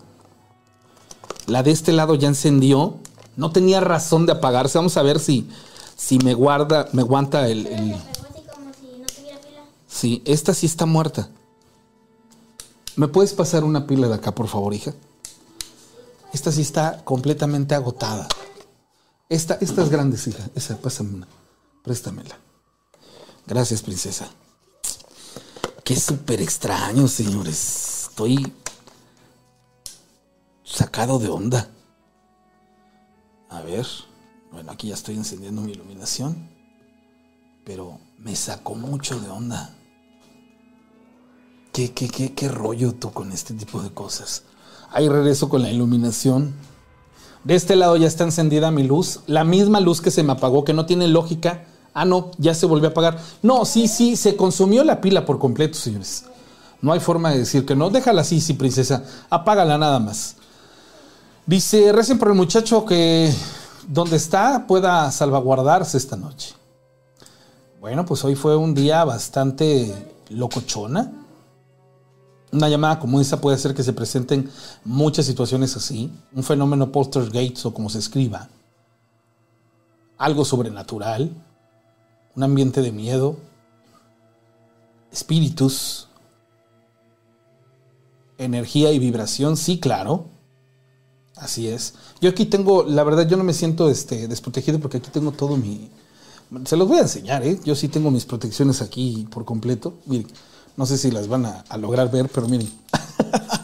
La de este lado ya encendió. No tenía razón de apagarse. Vamos a ver si, si me guarda, me aguanta el, el- Sí, esta sí está muerta. ¿Me puedes pasar una pila de acá, por favor, hija? Esta sí está completamente agotada. Esta, esta es grande, hija. Esa, pásame una. Préstamela. Gracias, princesa. Qué súper extraño, señores. Estoy sacado de onda. A ver. Bueno, aquí ya estoy encendiendo mi iluminación. Pero me sacó mucho de onda. ¿Qué, qué, qué, qué rollo tú con este tipo de cosas? Ahí regreso con la iluminación. De este lado ya está encendida mi luz. La misma luz que se me apagó, que no tiene lógica. Ah, no, ya se volvió a apagar. No, sí, sí, se consumió la pila por completo, señores. No hay forma de decir que no. Déjala así, sí, princesa. Apágala nada más. Dice, recen por el muchacho que donde está pueda salvaguardarse esta noche. Bueno, pues hoy fue un día bastante locochona. Una llamada como esa puede hacer que se presenten muchas situaciones así. Un fenómeno poltergeist o como se escriba. Algo sobrenatural. Un ambiente de miedo. Espíritus. Energía y vibración, sí, claro. Así es. Yo aquí tengo, la verdad, yo no me siento este, desprotegido porque aquí tengo todo mi... Se los voy a enseñar, ¿eh? Yo sí tengo mis protecciones aquí por completo. Miren, no sé si las van a, a lograr ver, pero miren.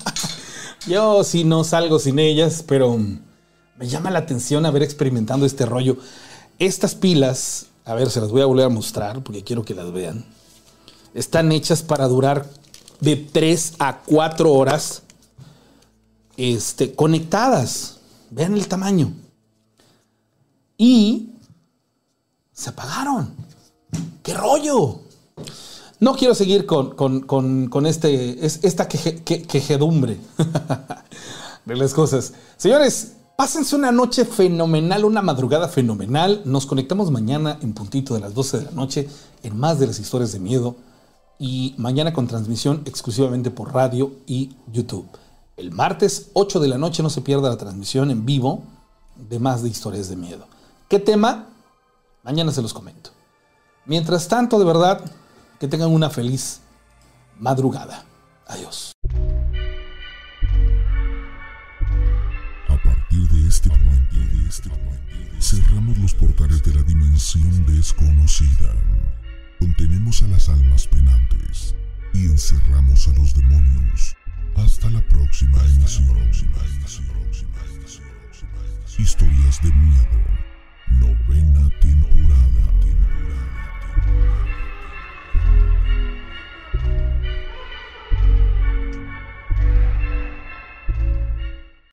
Yo sí no salgo sin ellas, pero me llama la atención haber experimentando este rollo. Estas pilas, a ver, se las voy a volver a mostrar porque quiero que las vean. están hechas para durar de 3 a 4 horas este, conectadas. Vean el tamaño. Y se apagaron. ¿Qué rollo? No quiero seguir con, este, esta quejedumbre de las cosas. Señores, pásense una noche fenomenal, una madrugada fenomenal. Nos conectamos mañana en puntito de las 12 de la noche en más de las historias de miedo. Y mañana con transmisión exclusivamente por radio y YouTube. El martes 8 de la noche no se pierda la transmisión en vivo de más de historias de miedo. ¿Qué tema? Mañana se los comento. Mientras tanto, de verdad, que tengan una feliz madrugada. Adiós. cerramos los portales de la dimensión desconocida. Contenemos a las almas penantes y encerramos a los demonios. Hasta la próxima emisión. Historias de miedo. Novena temporada, temporada.